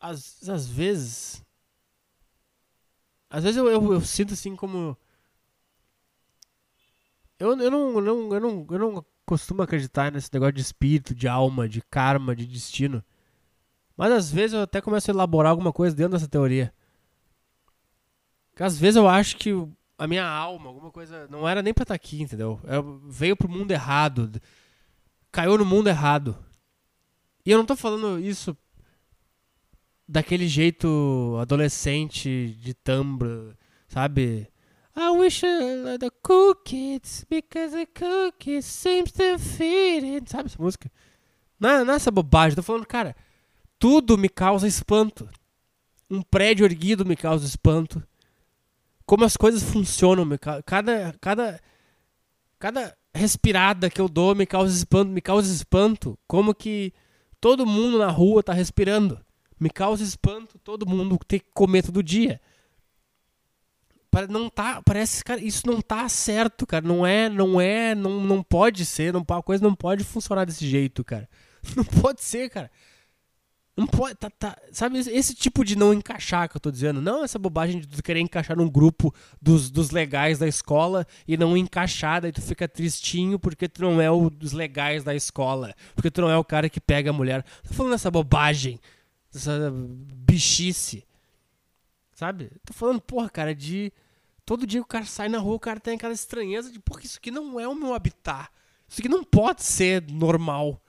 Às, às vezes. Às vezes eu, eu, eu sinto assim como. Eu, eu, não, eu, não, eu, não, eu não costumo acreditar nesse negócio de espírito, de alma, de karma, de destino. Mas às vezes eu até começo a elaborar alguma coisa dentro dessa teoria. Porque às vezes eu acho que a minha alma, alguma coisa, não era nem pra estar tá aqui, entendeu? Eu, veio pro mundo errado. Caiu no mundo errado. E eu não tô falando isso daquele jeito adolescente de tambra, sabe? I wish I the cookies because the cookies seems to fit it. Sabe essa música? Não, não é essa bobagem. Tô falando, cara, tudo me causa espanto. Um prédio erguido me causa espanto. Como as coisas funcionam, me ca... cada, cada, cada respirada que eu dou me causa espanto, me causa espanto. Como que todo mundo na rua tá respirando. Me causa espanto todo mundo ter que comer todo dia não tá, parece, cara, isso não tá certo, cara. Não é, não é, não, não pode ser, não, a coisa não pode funcionar desse jeito, cara. Não pode ser, cara. Não pode, tá, tá, sabe, esse tipo de não encaixar que eu tô dizendo, não essa bobagem de tu querer encaixar num grupo dos, dos legais da escola e não encaixar, daí tu fica tristinho porque tu não é o dos legais da escola, porque tu não é o cara que pega a mulher. Tô falando essa bobagem, essa bichice, sabe? Tô falando, porra, cara, de Todo dia que o cara sai na rua, o cara tem aquela estranheza de, porque isso aqui não é o meu habitat. Isso aqui não pode ser normal.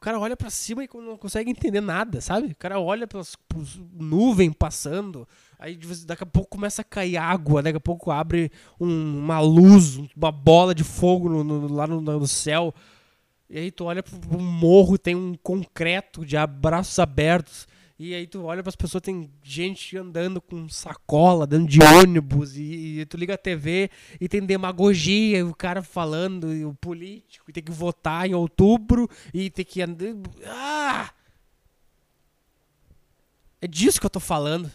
O cara olha para cima e não consegue entender nada, sabe? O cara olha pelas, nuvens passando, aí daqui a pouco começa a cair água, daqui a pouco abre um, uma luz, uma bola de fogo no, no, lá no, no, céu. E aí tu olha pro, pro morro, tem um concreto de braços abertos. E aí tu olha para as pessoas, tem gente andando com sacola, dando de ônibus, e, e, tu liga a TV e tem demagogia, o cara falando, e o político, e tem que votar em outubro, e tem que andar. Ah! É disso que eu tô falando.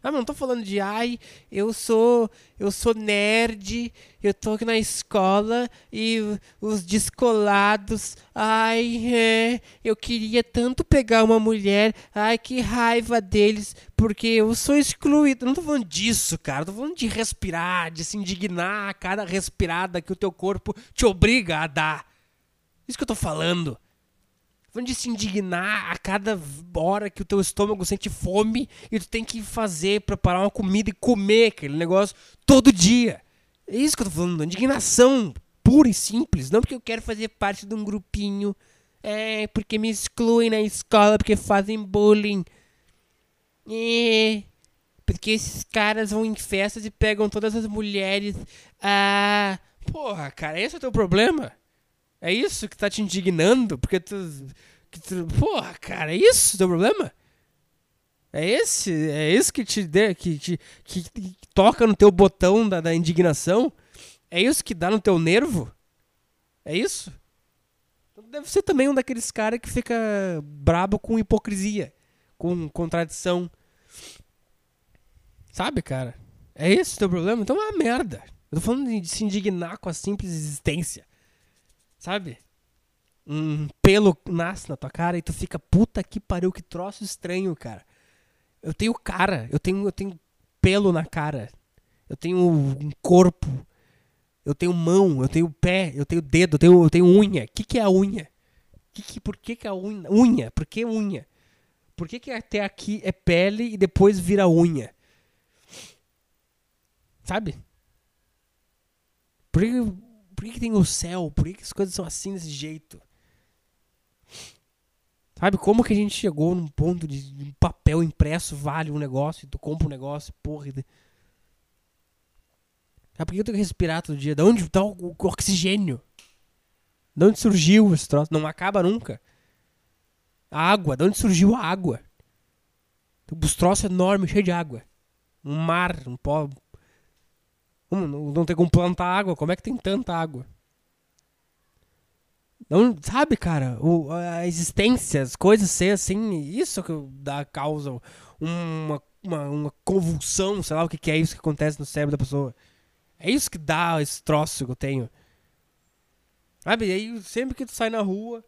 Ah, mas não tô falando de ai, eu sou, eu sou nerd, eu tô aqui na escola e os descolados, ai, é, eu queria tanto pegar uma mulher, ai, que raiva deles, porque eu sou excluído. Não tô falando disso, cara, tô falando de respirar, de se indignar a cada respirada que o teu corpo te obriga a dar. Isso que eu tô falando falando de se indignar a cada hora que o teu estômago sente fome e tu tem que fazer, preparar uma comida e comer aquele negócio todo dia. É isso que eu tô falando, indignação pura e simples. Não porque eu quero fazer parte de um grupinho. É, porque me excluem na escola, porque fazem bullying. É, porque esses caras vão em festas e pegam todas as mulheres. Ah, porra, cara, esse é o teu problema? É isso que tá te indignando? Porque tu. Que tu porra, cara, é isso o teu problema? É esse? É isso que te, que, que, que toca no teu botão da, da indignação? É isso que dá no teu nervo? É isso? Então deve ser também um daqueles caras que fica brabo com hipocrisia, com contradição. Sabe, cara? É esse o teu problema? Então é uma merda. Eu tô falando de se indignar com a simples existência. Sabe? Um pelo nasce na tua cara e tu fica, puta que pariu, que troço estranho, cara. Eu tenho cara, eu tenho, eu tenho pelo na cara. Eu tenho um corpo. Eu tenho mão, eu tenho pé, eu tenho dedo, eu tenho, eu tenho unha. O que, que é a unha? Que que, por que, que é a unha? Unha, por que unha? Por que, que até aqui é pele e depois vira unha? Sabe? Por que, por que, que tem o céu? Por que, que as coisas são assim desse jeito? Sabe como que a gente chegou num ponto de, de papel impresso vale um negócio e tu compra um negócio, porra. Sabe por que eu tenho que respirar todo dia? De onde está o, oxigênio? De onde surgiu esse troço? Não acaba nunca. A água, de onde surgiu a água? Os troços enormes, cheio de água. Um mar, um não, não tem como plantar água. Como é que tem tanta água? Não, sabe, cara, o, a existência, as coisas ser assim, isso que dá causa uma, uma, uma convulsão, sei lá o que, que é isso que acontece no cérebro da pessoa. É isso que dá esse troço que eu tenho. Sabe, e aí sempre que tu sai na rua,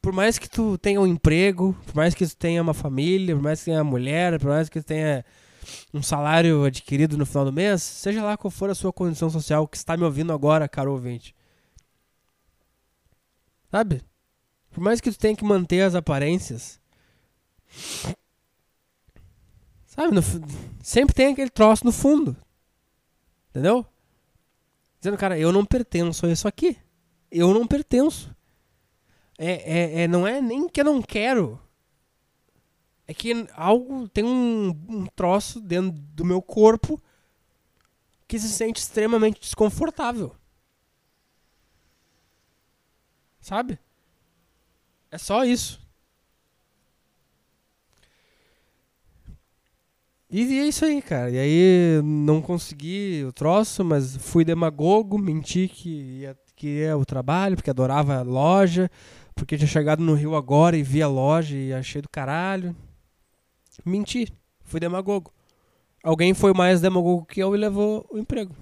por mais que tu tenha um emprego, por mais que tu tenha uma família, por mais que tu tenha uma mulher, por mais que tu tenha um salário adquirido no final do mês, seja lá qual for a sua condição social que está me ouvindo agora, caro ouvinte. Sabe? Por mais que tu tenha que manter as aparências. Sabe? No, sempre tem aquele troço no fundo. Entendeu? Dizendo, cara, eu não pertenço a isso aqui. Eu não pertenço. É, é, é, não é nem que eu não quero é que algo tem um, um troço dentro do meu corpo que se sente extremamente desconfortável. Sabe? É só isso. E é isso aí, cara. E aí não consegui o troço, mas fui demagogo, menti que ia, que ia o trabalho, porque adorava a loja, porque tinha chegado no Rio agora e vi a loja e achei do caralho. Menti. Fui demagogo. Alguém foi mais demagogo que eu e levou o emprego.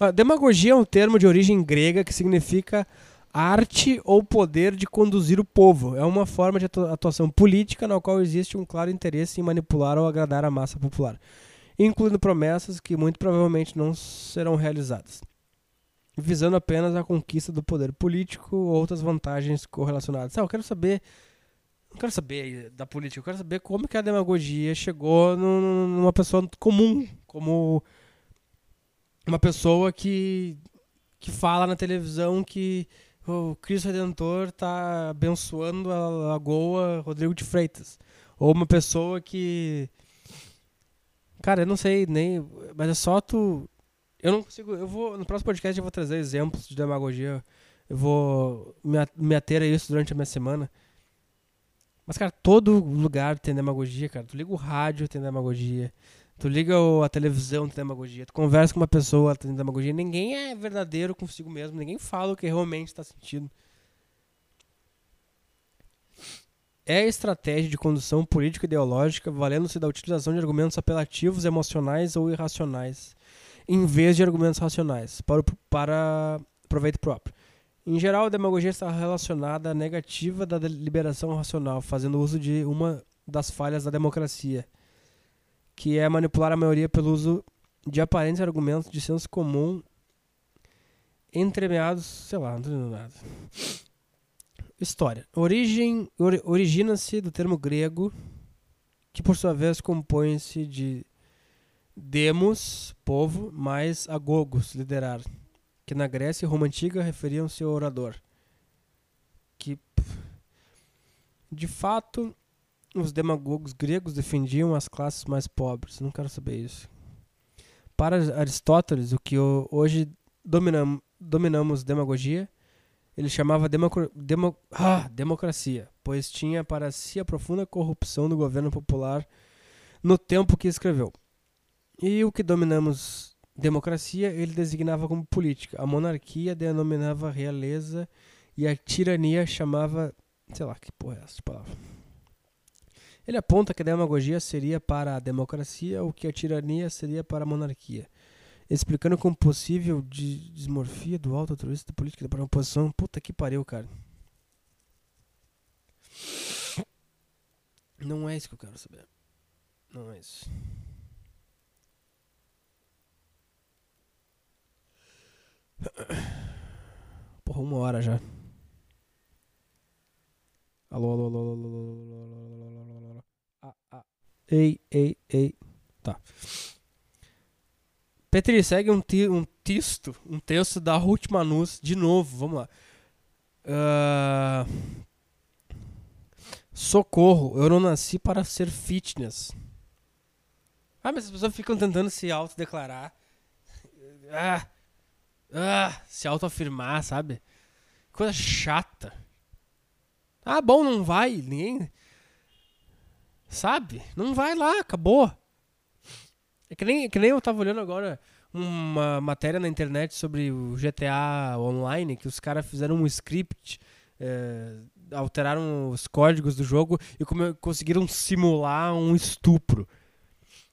Ah, demagogia é um termo de origem grega que significa arte ou poder de conduzir o povo. É uma forma de atuação política na qual existe um claro interesse em manipular ou agradar a massa popular, incluindo promessas que muito provavelmente não serão realizadas, visando apenas a conquista do poder político ou outras vantagens correlacionadas. Ah, eu quero saber não quero saber da política, eu quero saber como que a demagogia chegou numa pessoa comum, como uma pessoa que, que fala na televisão que o Cristo Redentor está abençoando a Lagoa Rodrigo de Freitas. Ou uma pessoa que. Cara, eu não sei nem. Mas é só tu. Eu não consigo. Eu vou. No próximo podcast eu vou trazer exemplos de demagogia. Eu vou me ater a isso durante a minha semana. Mas, cara, todo lugar tem demagogia, cara. Tu liga o rádio, tem demagogia. Tu liga a televisão, tem demagogia. Tu conversa com uma pessoa, tem demagogia. Ninguém é verdadeiro consigo mesmo. Ninguém fala o que realmente está sentindo. é a estratégia de condução político-ideológica valendo-se da utilização de argumentos apelativos, emocionais ou irracionais, em vez de argumentos racionais, para, o, para proveito próprio. Em geral, a demagogia está relacionada à negativa da deliberação racional, fazendo uso de uma das falhas da democracia, que é manipular a maioria pelo uso de aparentes argumentos de senso comum entremeados, sei lá, não entendendo nada. História. Origem, or, origina-se do termo grego, que por sua vez compõe-se de demos, povo, mais agogos, liderar, que na Grécia e Roma Antiga referiam-se ao orador. Que, de fato, os demagogos gregos defendiam as classes mais pobres. Não quero saber isso. Para Aristóteles, o que hoje dominam, dominamos demagogia, ele chamava demo ah, democracia, pois tinha para si a profunda corrupção do governo popular no tempo que escreveu. E o que dominamos democracia, ele designava como política. A monarquia denominava realeza e a tirania chamava, sei lá, que porra é essa palavra? Ele aponta que a demagogia seria para a democracia, o que a tirania seria para a monarquia. Explicando como possível de desmorfia do alto altruísta da política da oposição. Puta que pariu, cara. Não é isso que eu quero saber. Não é isso. Porra, uma hora já. Alô, alô, alô, alô, alô, alô, alô, alô, alô, alô. Ah, ah. Ei, ei, ei. Tá. Petri, segue um, um texto, um texto da Ruth Manus, de novo, vamos lá. Uh... Socorro, eu não nasci para ser fitness. Ah, mas as pessoas ficam tentando se autodeclarar. Ah, ah, se autoafirmar, sabe? Coisa chata. Ah, bom, não vai. Ninguém. Sabe? Não vai lá, acabou. É que nem, que nem eu tava olhando agora uma matéria na internet sobre o GTA Online, que os caras fizeram um script, é, alteraram os códigos do jogo e conseguiram simular um estupro.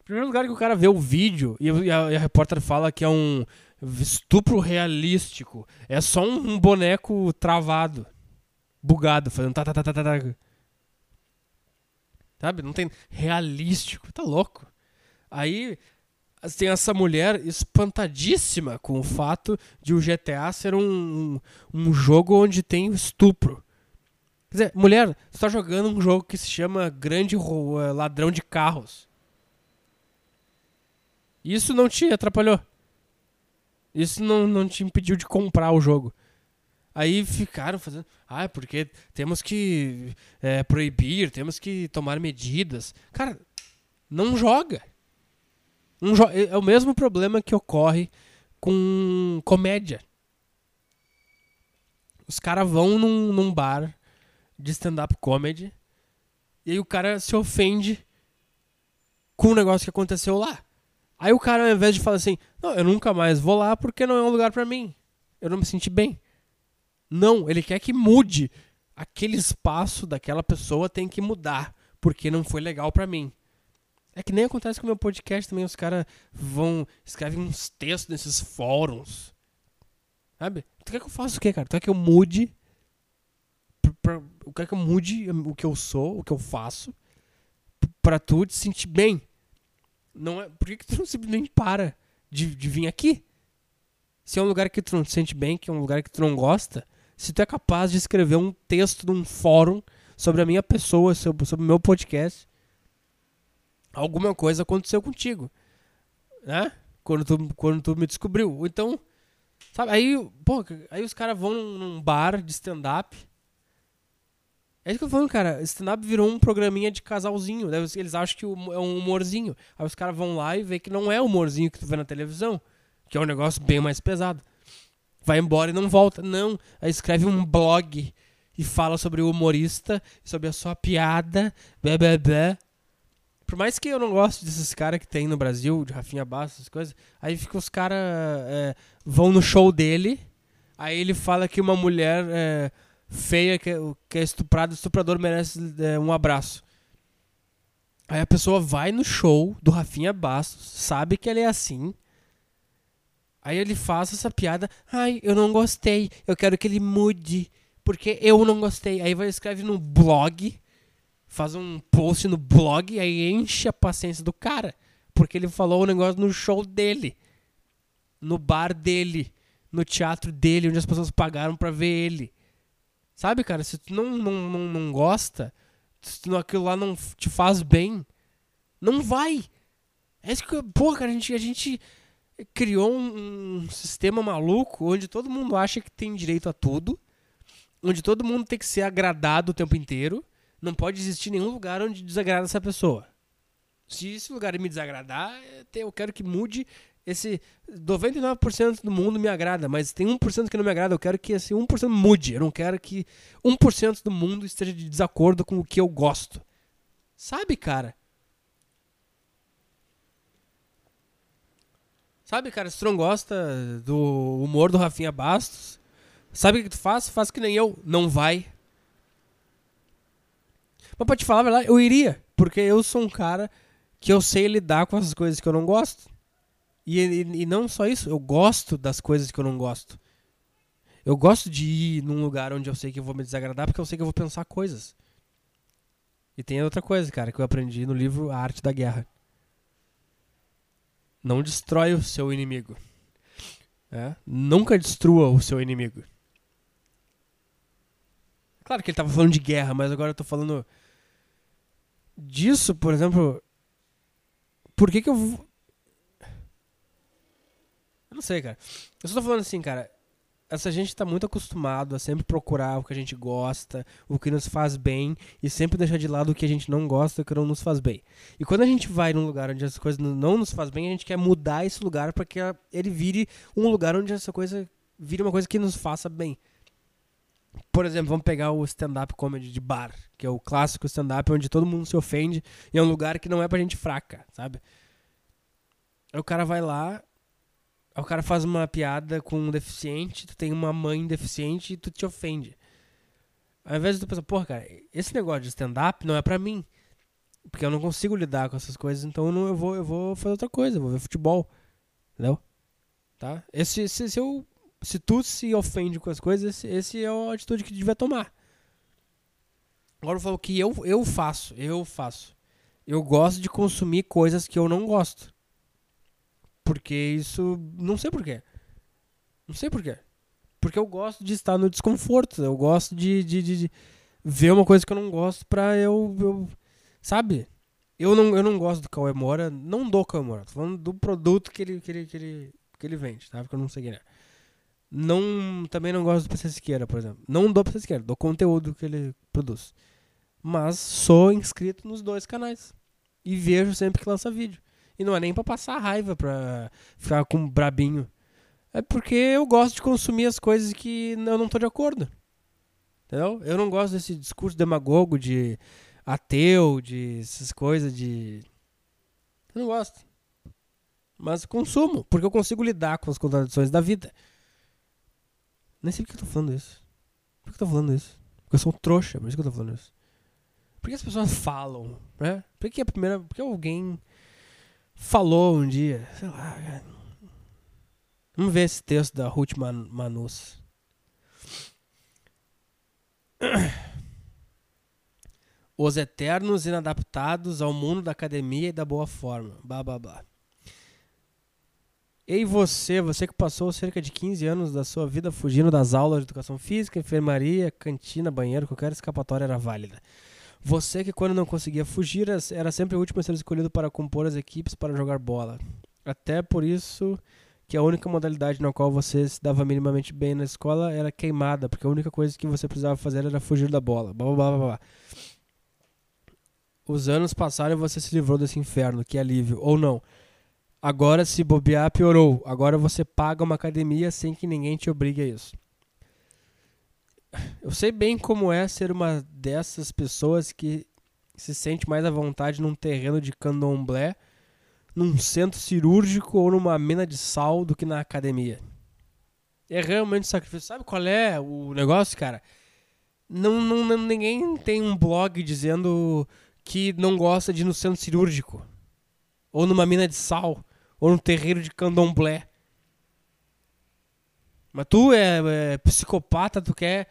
Primeiro lugar que o cara vê o vídeo e a, e a repórter fala que é um estupro realístico. É só um, um boneco travado bugado, fazendo tá, tá, tá, tá, tá, tá. Sabe? Não tem realístico. Tá louco. Aí tem essa mulher espantadíssima com o fato de o GTA ser um, um, jogo onde tem estupro. Quer dizer, mulher, você tá jogando um jogo que se chama Grande eh, Ladrão de Carros. Isso não te atrapalhou. Isso não, não te impediu de comprar o jogo. Aí ficaram fazendo. Ah, porque temos que é, proibir, temos que tomar medidas. Cara, não joga. Não jo é o mesmo problema que ocorre com comédia. Os caras vão num, num bar de stand-up comedy e aí o cara se ofende com o negócio que aconteceu lá. Aí o cara, ao invés de falar assim, não, eu nunca mais vou lá porque não é um lugar para mim. Eu não me senti bem. Não, ele quer que mude. Aquele espaço daquela pessoa tem que mudar, porque não foi legal para mim. É que nem acontece com o meu podcast também, os caras vão, escrevem uns textos nesses fóruns. Sabe? Tu quer que eu faça o quê, cara? Tu quer que eu mude? Pra, pra, quer que eu mude o que eu sou, o que eu faço? Pra tu te sentir bem. Não é, por que, que tu não simplesmente para de, de vir aqui? Se é um lugar que tu não te sente bem, que é um lugar que tu não gosta, se tu é capaz de escrever um texto num fórum sobre a minha pessoa, sobre o meu podcast, alguma coisa aconteceu contigo, né? Quando tu, quando tu me descobriu. Então, sabe, aí, pô, aí os caras vão num bar de stand-up. É isso que eu tô falando, cara. Stand-up virou um programinha de casalzinho. Né? Eles acham que é um humorzinho. Aí os caras vão lá e vê que não é o humorzinho que tu vê na televisão. Que é um negócio bem mais pesado vai embora e não volta. Não, aí escreve um blog e fala sobre o humorista, sobre a sua piada, blá, blá, blá. Por mais que eu não goste desses caras que tem no Brasil, de Rafinha Bastos, essas coisas, aí fica os caras é, vão no show dele, aí ele fala que uma mulher é, feia que, que é estuprada, o estuprador merece é, um abraço. Aí a pessoa vai no show do Rafinha Bastos, sabe que ele é assim. Aí ele faz essa piada. Ai, eu não gostei. Eu quero que ele mude. Porque eu não gostei. Aí vai escreve no blog. Faz um post no blog. Aí enche a paciência do cara. Porque ele falou o um negócio no show dele. No bar dele. No teatro dele, onde as pessoas pagaram pra ver ele. Sabe, cara? Se tu não, não, não, não gosta, se aquilo lá não te faz bem, não vai. É isso que, pô, cara, a gente, a gente criou um, um, sistema maluco onde todo mundo acha que tem direito a tudo, onde todo mundo tem que ser agradado o tempo inteiro. Não pode existir nenhum lugar onde desagrada essa pessoa. Se esse lugar me desagradar, eu quero que mude. Esse 99% do mundo me agrada, mas tem 1% que não me agrada. Eu quero que esse 1% mude. Eu não quero que 1% do mundo esteja de desacordo com o que eu gosto. Sabe, cara? Sabe, cara, se tu não gosta do humor do Rafinha Bastos, sabe o que tu faz? Faz que nem eu, não vai. Mas pra te falar a verdade, eu iria, porque eu sou um cara que eu sei lidar com essas coisas que eu não gosto. E, e, e não só isso, eu gosto das coisas que eu não gosto. Eu gosto de ir num lugar onde eu sei que eu vou me desagradar, porque eu sei que eu vou pensar coisas. E tem outra coisa, cara, que eu aprendi no livro A Arte da Guerra. Não destrói o seu inimigo. É? Nunca destrua o seu inimigo. Claro que ele estava falando de guerra, mas agora eu tô falando disso, por exemplo. Por que que eu. Não sei, cara. Eu só tô falando assim, cara essa gente está muito acostumado a sempre procurar o que a gente gosta, o que nos faz bem, e sempre deixar de lado o que a gente não gosta, o que não nos faz bem. E quando a gente vai num lugar onde as coisas não nos faz bem, a gente quer mudar esse lugar para que ele vire um lugar onde essa coisa vire uma coisa que nos faça bem. Por exemplo, vamos pegar o stand-up comedy de bar, que é o clássico stand-up onde todo mundo se ofende e é um lugar que não é pra gente fraca, sabe? Aí o cara vai lá, o cara faz uma piada com um deficiente, tu tem uma mãe deficiente e tu te ofende. Ao invés de tu pensar, porra, cara, esse negócio de stand-up não é pra mim. Porque eu não consigo lidar com essas coisas, então eu, não, eu, vou, eu vou fazer outra coisa, eu vou ver futebol. Entendeu? Tá? Esse, se, se, tu se ofende com as coisas, esse, esse é a atitude que tu devia tomar. Agora eu falo que eu, eu faço, eu faço. Eu gosto de consumir coisas que eu não gosto. Porque isso. Não sei porquê. Não sei porquê. Porque eu gosto de estar no desconforto. Eu gosto de, de, de, de ver uma coisa que eu não gosto pra eu. eu sabe? Eu não, eu não gosto do Cauê Moura. Não do Cauê Moura. Tô falando do produto que ele, que ele, que ele, que ele vende, tá? Porque eu não sei quem é. Não, também não gosto do PC Siqueira, por exemplo. Não do PC Siqueira, do conteúdo que ele produz. Mas sou inscrito nos dois canais. E vejo sempre que lança vídeo. E não é nem pra passar raiva, pra ficar com brabinho. É porque eu gosto de consumir as coisas que eu não tô de acordo. Entendeu? Eu não gosto desse discurso demagogo de ateu, de essas coisas de. Eu não gosto. Mas consumo, porque eu consigo lidar com as contradições da vida. Nem sei por que eu tô falando isso. Por que eu tô falando isso? Porque eu sou um trouxa, por isso que eu tô falando isso. Por que as pessoas falam, né? Por que a primeira. Por que alguém falou um dia, sei lá, cara. Vamos ver esse texto da Ruth Man Manus. Os eternos inadaptados ao mundo da academia e da boa forma. Blá blá blá. Ei você, você que passou cerca de 15 anos da sua vida fugindo das aulas de educação física, enfermaria, cantina, banheiro, qualquer escapatória era válida. Você que quando não conseguia fugir era sempre o último a ser escolhido para compor as equipes para jogar bola. Até por isso que a única modalidade na qual você se dava minimamente bem na escola era queimada, porque a única coisa que você precisava fazer era fugir da bola. Blá, blá, blá, blá. Os anos passaram e você se livrou desse inferno, que alívio. Ou não. Agora, se bobear, piorou. Agora você paga uma academia sem que ninguém te obrigue a isso. Eu sei bem como é ser uma dessas pessoas que se sente mais à vontade num terreno de candomblé, num centro cirúrgico ou numa mina de sal do que na academia. É realmente sacrifício. Sabe qual é o negócio, cara? Não, não, ninguém tem um blog dizendo que não gosta de ir no centro cirúrgico. Ou numa mina de sal. Ou no terreiro de candomblé. Mas tu é, é psicopata, tu quer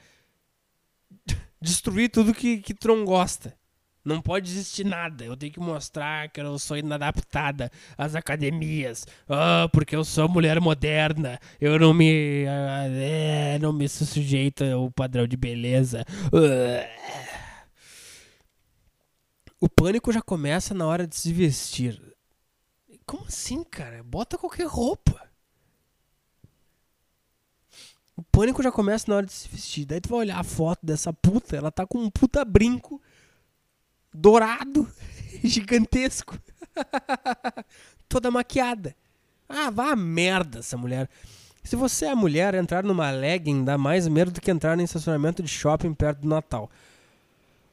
destruir tudo que, que não gosta. Não pode existir nada. Eu tenho que mostrar que eu sou inadaptada às academias. Ah, porque eu sou mulher moderna. Eu não me. ah, é, não me sujeito ao padrão de beleza. Ah. O pânico já começa na hora de se vestir. Como assim, cara? Bota qualquer roupa. O pânico já começa na hora de se vestir. Daí tu vai olhar a foto dessa puta, ela tá com um puta brinco dourado, gigantesco. Toda maquiada. Ah, vá merda essa mulher. Se você é mulher, entrar numa legging dá mais medo do que entrar em estacionamento de shopping perto do Natal.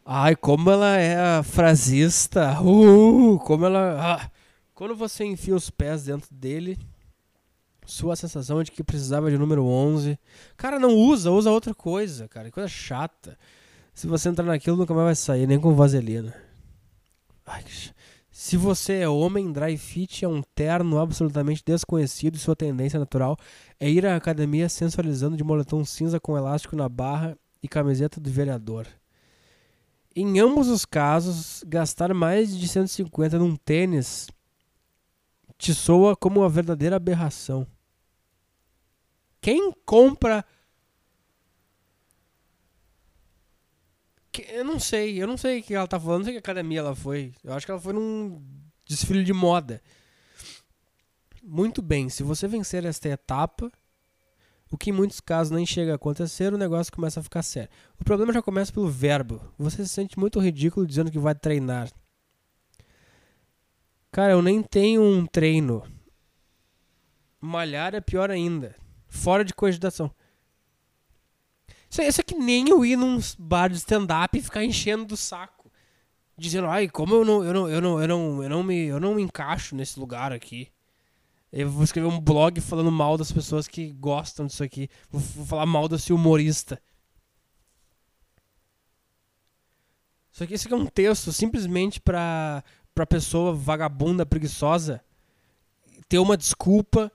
Ai, como ela é frasista. Uh, como ela. ah. Quando você enfia os pés dentro dele, sua sensação de que precisava de número 11. Cara, não usa, usa outra coisa, cara. Que coisa chata. Se você entrar naquilo, nunca mais vai sair, nem com vaselina. Ai, Se você é homem, dry fit é um terno absolutamente desconhecido e sua tendência natural é ir à academia sensualizando de moletom cinza com elástico na barra e camiseta do vereador. Em ambos os casos, gastar mais de 150 num tênis te soa como uma verdadeira aberração. Quem compra Eu não sei, eu não sei o que ela tá falando, não sei que academia ela foi. Eu acho que ela foi num desfile de moda. Muito bem, se você vencer esta etapa, o que em muitos casos nem chega a acontecer, o negócio começa a ficar sério. O problema já começa pelo verbo. Você se sente muito ridículo dizendo que vai treinar. Cara, eu nem tenho um treino. Malhar é pior ainda. Fora de cogitação. Isso isso é que nem eu ir num bar de stand-up e ficar enchendo do saco. Dizendo, ai, como eu não, eu não, eu não, eu não, eu não me, eu não me encaixo nesse lugar aqui. Eu vou escrever um blog falando mal das pessoas que gostam disso aqui. Vou, vou falar mal desse humorista. Isso aqui, isso aqui é um texto simplesmente pra, pra pessoa vagabunda, preguiçosa ter uma desculpa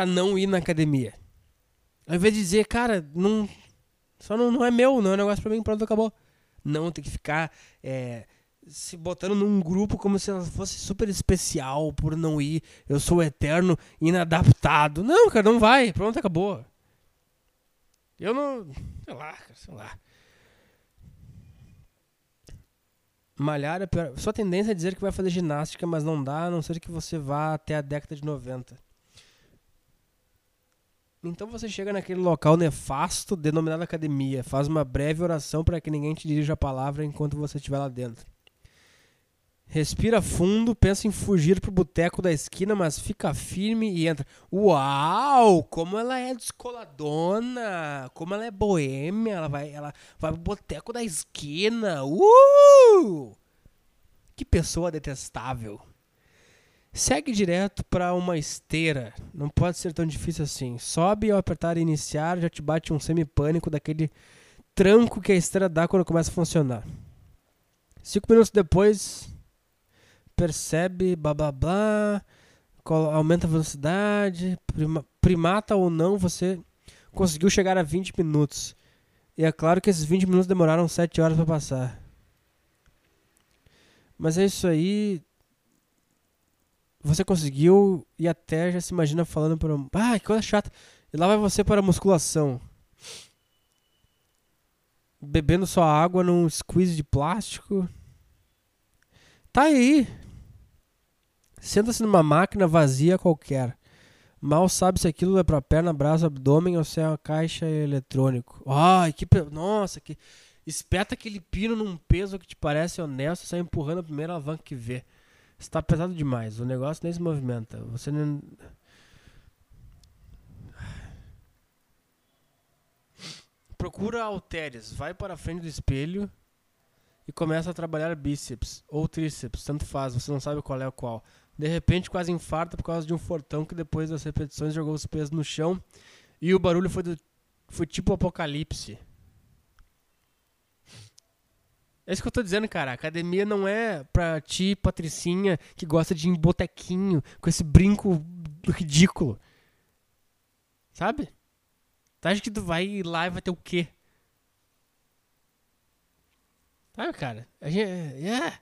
pra não ir na academia. Ao invés de dizer, cara, não, só não, não é meu, não é um negócio pra mim, pronto, acabou. Não, tem que ficar é, se botando num grupo como se ela fosse super especial por não ir. Eu sou eterno inadaptado. Não, cara, não vai. Pronto, acabou. Eu não. Sei lá, cara, sei lá. Malhar é pior. Sua tendência é dizer que vai fazer ginástica, mas não dá, a não ser que você vá até a década de 90. Então você chega naquele local nefasto denominado academia, faz uma breve oração para que ninguém te dirija a palavra enquanto você estiver lá dentro. Respira fundo, pensa em fugir pro boteco da esquina, mas fica firme e entra. Uau! Como ela é descoladona! Como ela é boêmia! Ela vai, ela vai pro boteco da esquina! Uh! Que pessoa detestável! Segue direto para uma esteira. Não pode ser tão difícil assim. Sobe ao apertar iniciar já te bate um semipânico daquele tranco que a esteira dá quando começa a funcionar. Cinco minutos depois, percebe, blá blá blá, aumenta a velocidade, prima- primata ou não, você conseguiu chegar a 20 minutos. E é claro que esses 20 minutos demoraram 7 horas para passar. Mas é isso aí. Você conseguiu e até já se imagina falando para. um- Ah, que coisa chata. E lá vai você para a musculação. Bebendo sua água num squeeze de plástico. Tá aí. Senta-se numa máquina vazia qualquer. Mal sabe se aquilo é pra perna, braço, abdômen ou se é uma caixa eletrônico. Ai, que. pe- Nossa, que. Espeta aquele pino num peso que te parece honesto sai empurrando a primeira alavanca que vê. Está pesado demais. O negócio nem se movimenta. Você não. Procura halteres. Vai para a frente do espelho e começa a trabalhar bíceps ou tríceps. Tanto faz, você não sabe qual é o qual. De repente, quase infarta por causa de um fortão que depois das repetições jogou os pesos no chão e o barulho foi, do, foi tipo apocalipse. É isso que eu tô dizendo, cara. Academia não é pra ti, patricinha, que gosta de ir em botequinho, com esse brinco ridículo. Sabe? Tu acha que tu vai lá e vai ter o quê? Sabe, cara? A gente, yeah.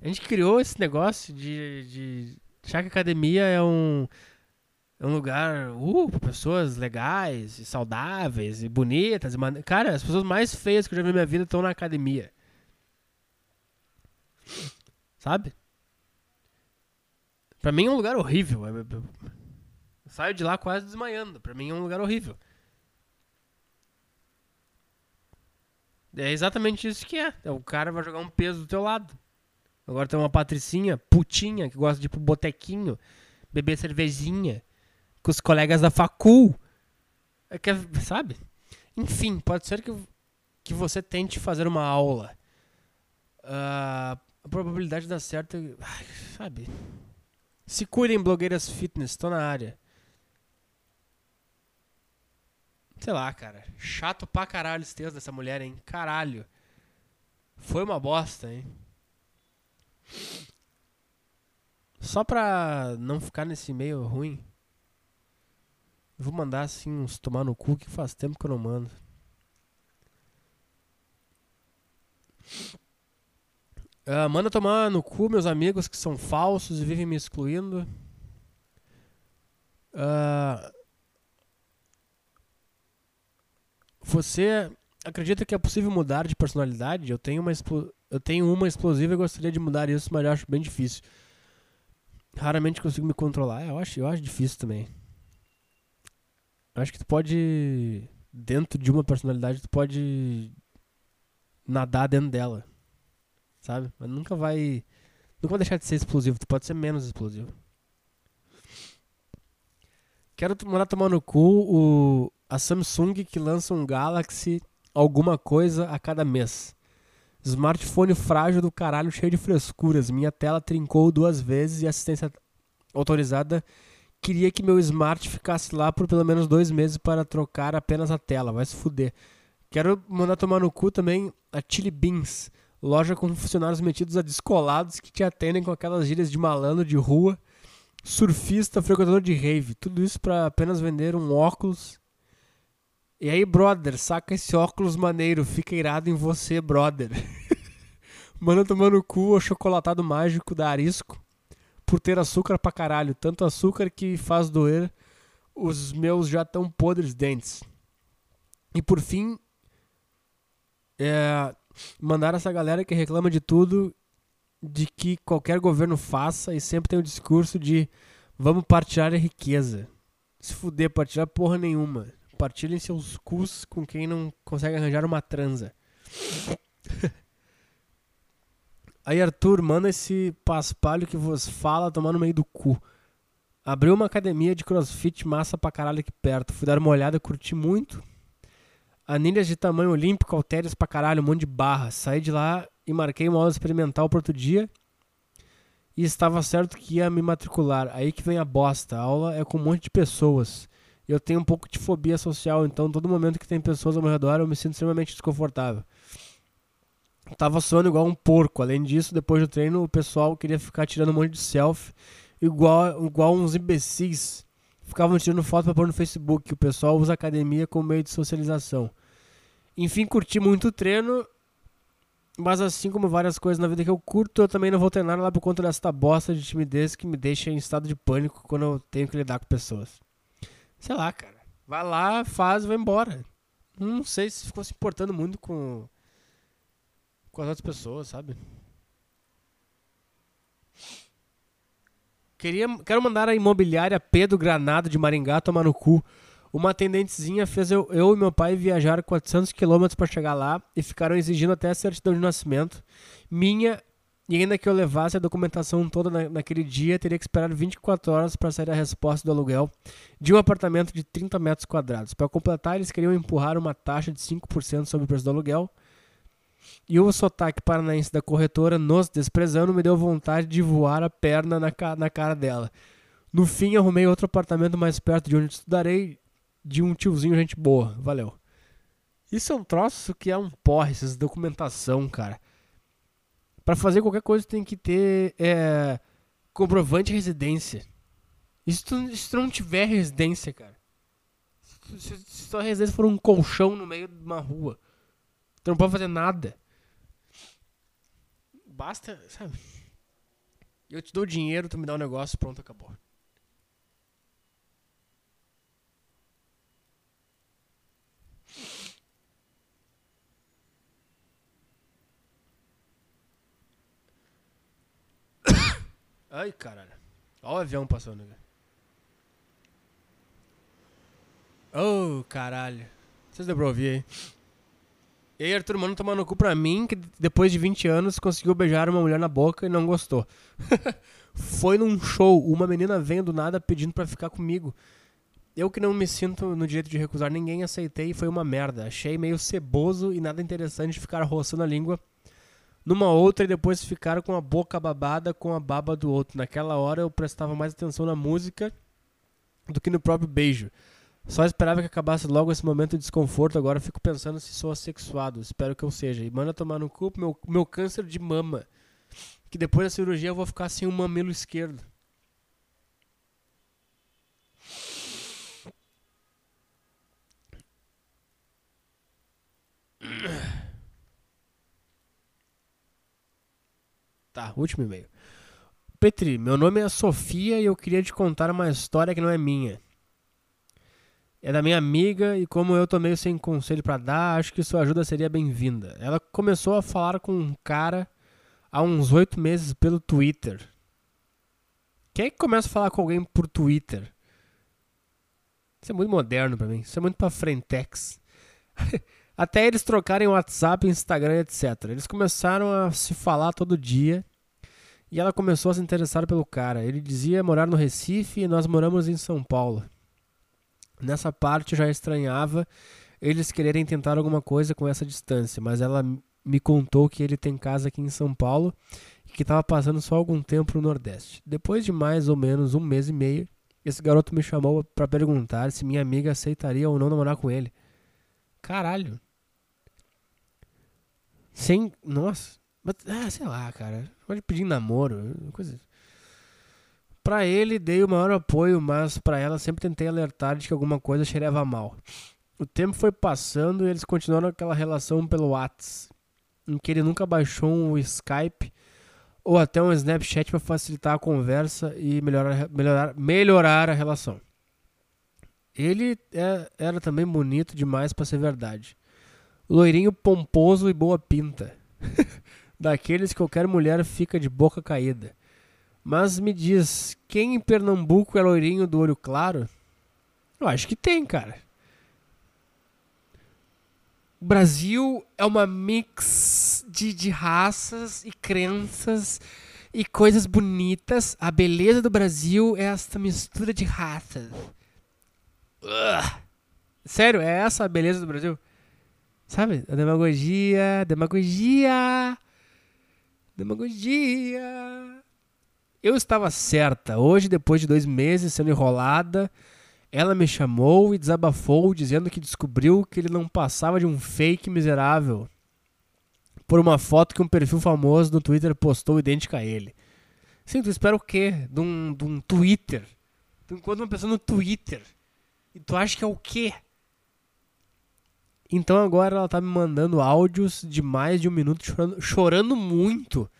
a gente criou esse negócio de, de achar que academia é um, é um lugar uh, para pessoas legais, e saudáveis e bonitas. E man... Cara, as pessoas mais feias que eu já vi na minha vida estão na academia. Sabe? Pra mim é um lugar horrível. Eu saio de lá quase desmaiando. Pra mim é um lugar horrível. É exatamente isso que é. é. O cara vai jogar um peso do teu lado. Agora tem uma patricinha, putinha, que gosta de ir pro botequinho, beber cervejinha, com os colegas da facul. É que, sabe? Enfim, pode ser que, que você tente fazer uma aula. Uh, a probabilidade de dar certo, sabe? Se cuidem, blogueiras fitness, tô na área. Sei lá, cara. Chato pra caralho esse texto dessa mulher, hein? Caralho. Foi uma bosta, hein? Só pra não ficar nesse meio ruim, vou mandar assim uns tomar no cu que faz tempo que eu não mando. Uh, manda tomar no cu meus amigos que são falsos e vivem me excluindo. Uh, Você acredita que é possível mudar de personalidade? Eu tenho uma, eu tenho uma explosiva e gostaria de mudar isso, mas eu acho bem difícil. Raramente consigo me controlar. Eu acho, eu acho difícil também. Eu acho que tu pode. Dentro de uma personalidade, tu pode nadar dentro dela. Sabe? Mas nunca vai. Nunca vai deixar de ser explosivo. Tu pode ser menos explosivo. Quero mandar tomar no cu o, a Samsung que lança um Galaxy alguma coisa a cada mês. Smartphone frágil do caralho, cheio de frescuras. Minha tela trincou duas vezes e assistência autorizada queria que meu smart ficasse lá por pelo menos dois meses para trocar apenas a tela. Vai se fuder. Quero mandar tomar no cu também a Chili Beans, loja com funcionários metidos a descolados que te atendem com aquelas gírias de malandro de rua, surfista, frequentador de rave. Tudo isso para apenas vender um óculos e aí, brother, saca esse óculos maneiro, fica irado em você, brother. Mano tomando o cu o chocolatado mágico da Arisco por ter açúcar pra caralho. Tanto açúcar que faz doer os meus já tão podres dentes. E por fim, é, mandar essa galera que reclama de tudo, de que qualquer governo faça e sempre tem o discurso de vamos partilhar a riqueza. Se fuder, partilhar porra nenhuma compartilhem seus cus com quem não consegue arranjar uma transa. Aí, Arthur, manda esse paspalho que vos fala tomar no meio do cu. Abriu uma academia de crossfit massa pra caralho aqui perto. Fui dar uma olhada, curti muito. Anilhas de tamanho olímpico, halteres pra caralho, um monte de barra. Saí de lá e marquei uma aula experimental pro outro dia. E estava certo que ia me matricular. Aí que vem a bosta. A aula é com um monte de pessoas eu tenho um pouco de fobia social, então todo momento que tem pessoas ao meu redor eu me sinto extremamente desconfortável. tava suando igual um porco. Além disso, depois do treino, o pessoal queria ficar tirando um monte de selfie, igual, igual uns imbecis. Ficavam tirando foto para pôr no Facebook. O pessoal usa academia como meio de socialização. Enfim, curti muito o treino, mas assim como várias coisas na vida que eu curto, eu também não vou treinar lá por conta dessa bosta de timidez que me deixa em estado de pânico quando eu tenho que lidar com pessoas. Sei lá, cara. Vai lá, faz, vai embora. Não sei se ficou se importando muito com, com as outras pessoas, sabe? Queria, quero mandar a imobiliária Pedro Granado de Maringá tomar no cu. Uma atendentezinha fez eu, eu e meu pai viajar 400 quilômetros para chegar lá e ficaram exigindo até a certidão de nascimento. Minha e ainda que eu levasse a documentação toda na, naquele dia, teria que esperar 24 horas para sair a resposta do aluguel de um apartamento de 30 metros quadrados. Para completar, eles queriam empurrar uma taxa de 5% sobre o preço do aluguel. E o sotaque paranaense da corretora, nos desprezando, me deu vontade de voar a perna na, na cara dela. No fim, arrumei outro apartamento mais perto de onde estudarei, de um tiozinho gente boa. Valeu. Isso é um troço que é um porre, essas documentação, cara. Pra fazer qualquer coisa tem que ter é, comprovante de residência. E se tu, se tu não tiver residência, cara. Se, se tua residência for um colchão no meio de uma rua, tu não pode fazer nada. Basta, sabe? Eu te dou dinheiro, tu me dá um negócio, pronto, acabou. Ai, caralho. Olha o avião passando. Oh, caralho. Vocês deu pra ouvir aí? E aí, Arthur Mano tomando cu pra mim, que depois de 20 anos conseguiu beijar uma mulher na boca e não gostou. Foi num show, uma menina vem do nada pedindo pra ficar comigo. Eu que não me sinto no direito de recusar ninguém, aceitei e foi uma merda. Achei meio ceboso e nada interessante ficar roçando a língua numa outra e depois ficar com a boca babada com a baba do outro. Naquela hora eu prestava mais atenção na música do que no próprio beijo. Só esperava que acabasse logo esse momento de desconforto. Agora fico pensando se sou assexuado. Espero que eu seja. E manda tomar no cu meu, meu câncer de mama. Que depois da cirurgia eu vou ficar sem o mamilo esquerdo. Tá, último e-mail. Petri, meu nome é Sofia e eu queria te contar uma história que não é minha. É da minha amiga e como eu tô meio sem conselho para dar, acho que sua ajuda seria bem-vinda. Ela começou a falar com um cara há uns oito meses pelo Twitter. Quem é que começa a falar com alguém por Twitter? Isso é muito moderno para mim. Isso é muito pra frentex. Até eles trocarem WhatsApp, Instagram, etc. Eles começaram a se falar todo dia. E ela começou a se interessar pelo cara. Ele dizia morar no Recife e nós moramos em São Paulo. Nessa parte eu já estranhava eles quererem tentar alguma coisa com essa distância, mas ela me contou que ele tem casa aqui em São Paulo e que estava passando só algum tempo no Nordeste. Depois de mais ou menos um mês e meio, esse garoto me chamou para perguntar se minha amiga aceitaria ou não namorar com ele. Caralho. Sem. Nossa. Ah, sei lá, cara. Pode pedir namoro. Coisa. Pra ele dei o maior apoio, mas para ela sempre tentei alertar de que alguma coisa cheirava mal. O tempo foi passando e eles continuaram aquela relação pelo WhatsApp, em que ele nunca baixou um Skype ou até um Snapchat para facilitar a conversa e melhorar, melhorar, melhorar a relação. Ele é, era também bonito demais para ser verdade. Loirinho pomposo e boa pinta. Daqueles que qualquer mulher fica de boca caída. Mas me diz, quem em Pernambuco é loirinho do olho claro? Eu acho que tem, cara. O Brasil é uma mix de, de raças e crenças e coisas bonitas. A beleza do Brasil é essa mistura de raças. Ugh. Sério, é essa a beleza do Brasil? Sabe? A demagogia, demagogia, demagogia. Eu estava certa. Hoje, depois de dois meses sendo enrolada, ela me chamou e desabafou, dizendo que descobriu que ele não passava de um fake miserável por uma foto que um perfil famoso no Twitter postou idêntica a ele. Sim, tu espera o quê? De um, de um Twitter. Tu encontra uma pessoa no Twitter. E tu acha que é o quê? Então agora ela tá me mandando áudios de mais de um minuto chorando, chorando muito.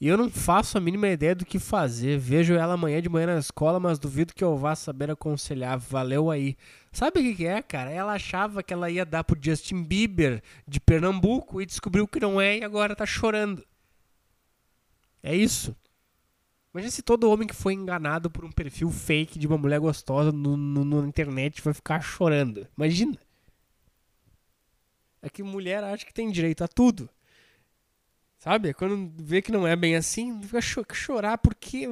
E eu não faço a mínima ideia do que fazer. Vejo ela amanhã de manhã na escola, mas duvido que eu vá saber aconselhar. Valeu aí. Sabe o que, que é, cara? Ela achava que ela ia dar pro Justin Bieber de Pernambuco e descobriu que não é e agora tá chorando. É isso. Imagina se todo homem que foi enganado por um perfil fake de uma mulher gostosa no, na internet vai ficar chorando. Imagina. É que mulher acha que tem direito a tudo. Sabe? Quando vê que não é bem assim, fica cho chorar porque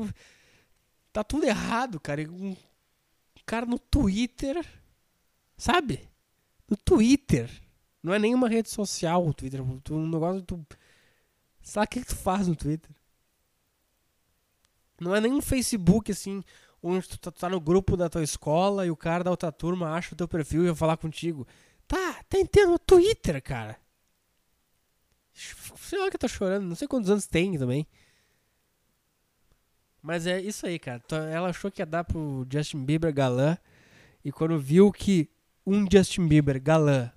tá tudo errado, cara. Um cara no Twitter, sabe? No Twitter. Não é nenhuma rede social o Twitter. Um negócio tu. Sabe o que, que tu faz no Twitter? Não é nem um Facebook assim, onde tu tá, tu tá no grupo da tua escola e o cara da outra turma acha o teu perfil e vai falar contigo. Tá, tá entendendo no Twitter, cara. Sei lá que tá chorando, não sei quantos anos tem também. Mas é isso aí, cara. Ela achou que ia dar pro Justin Bieber galã. E quando viu que um Justin Bieber galã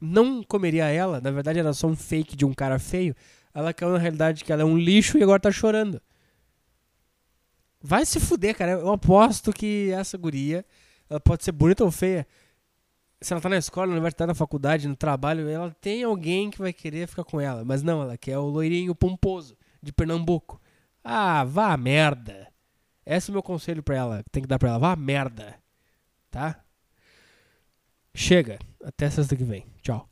não comeria ela, na verdade era só um fake de um cara feio, ela caiu na realidade que ela é um lixo e agora tá chorando. Vai se fuder, cara. Eu aposto que essa guria, ela pode ser bonita ou feia. Se ela tá na escola, na universidade, na faculdade, no trabalho, ela tem alguém que vai querer ficar com ela. Mas não, ela quer o loirinho pomposo de Pernambuco. Ah, vá merda. Esse é o meu conselho pra ela. Tem que dar pra ela. Vá merda. Tá? Chega. Até sexta que vem. Tchau.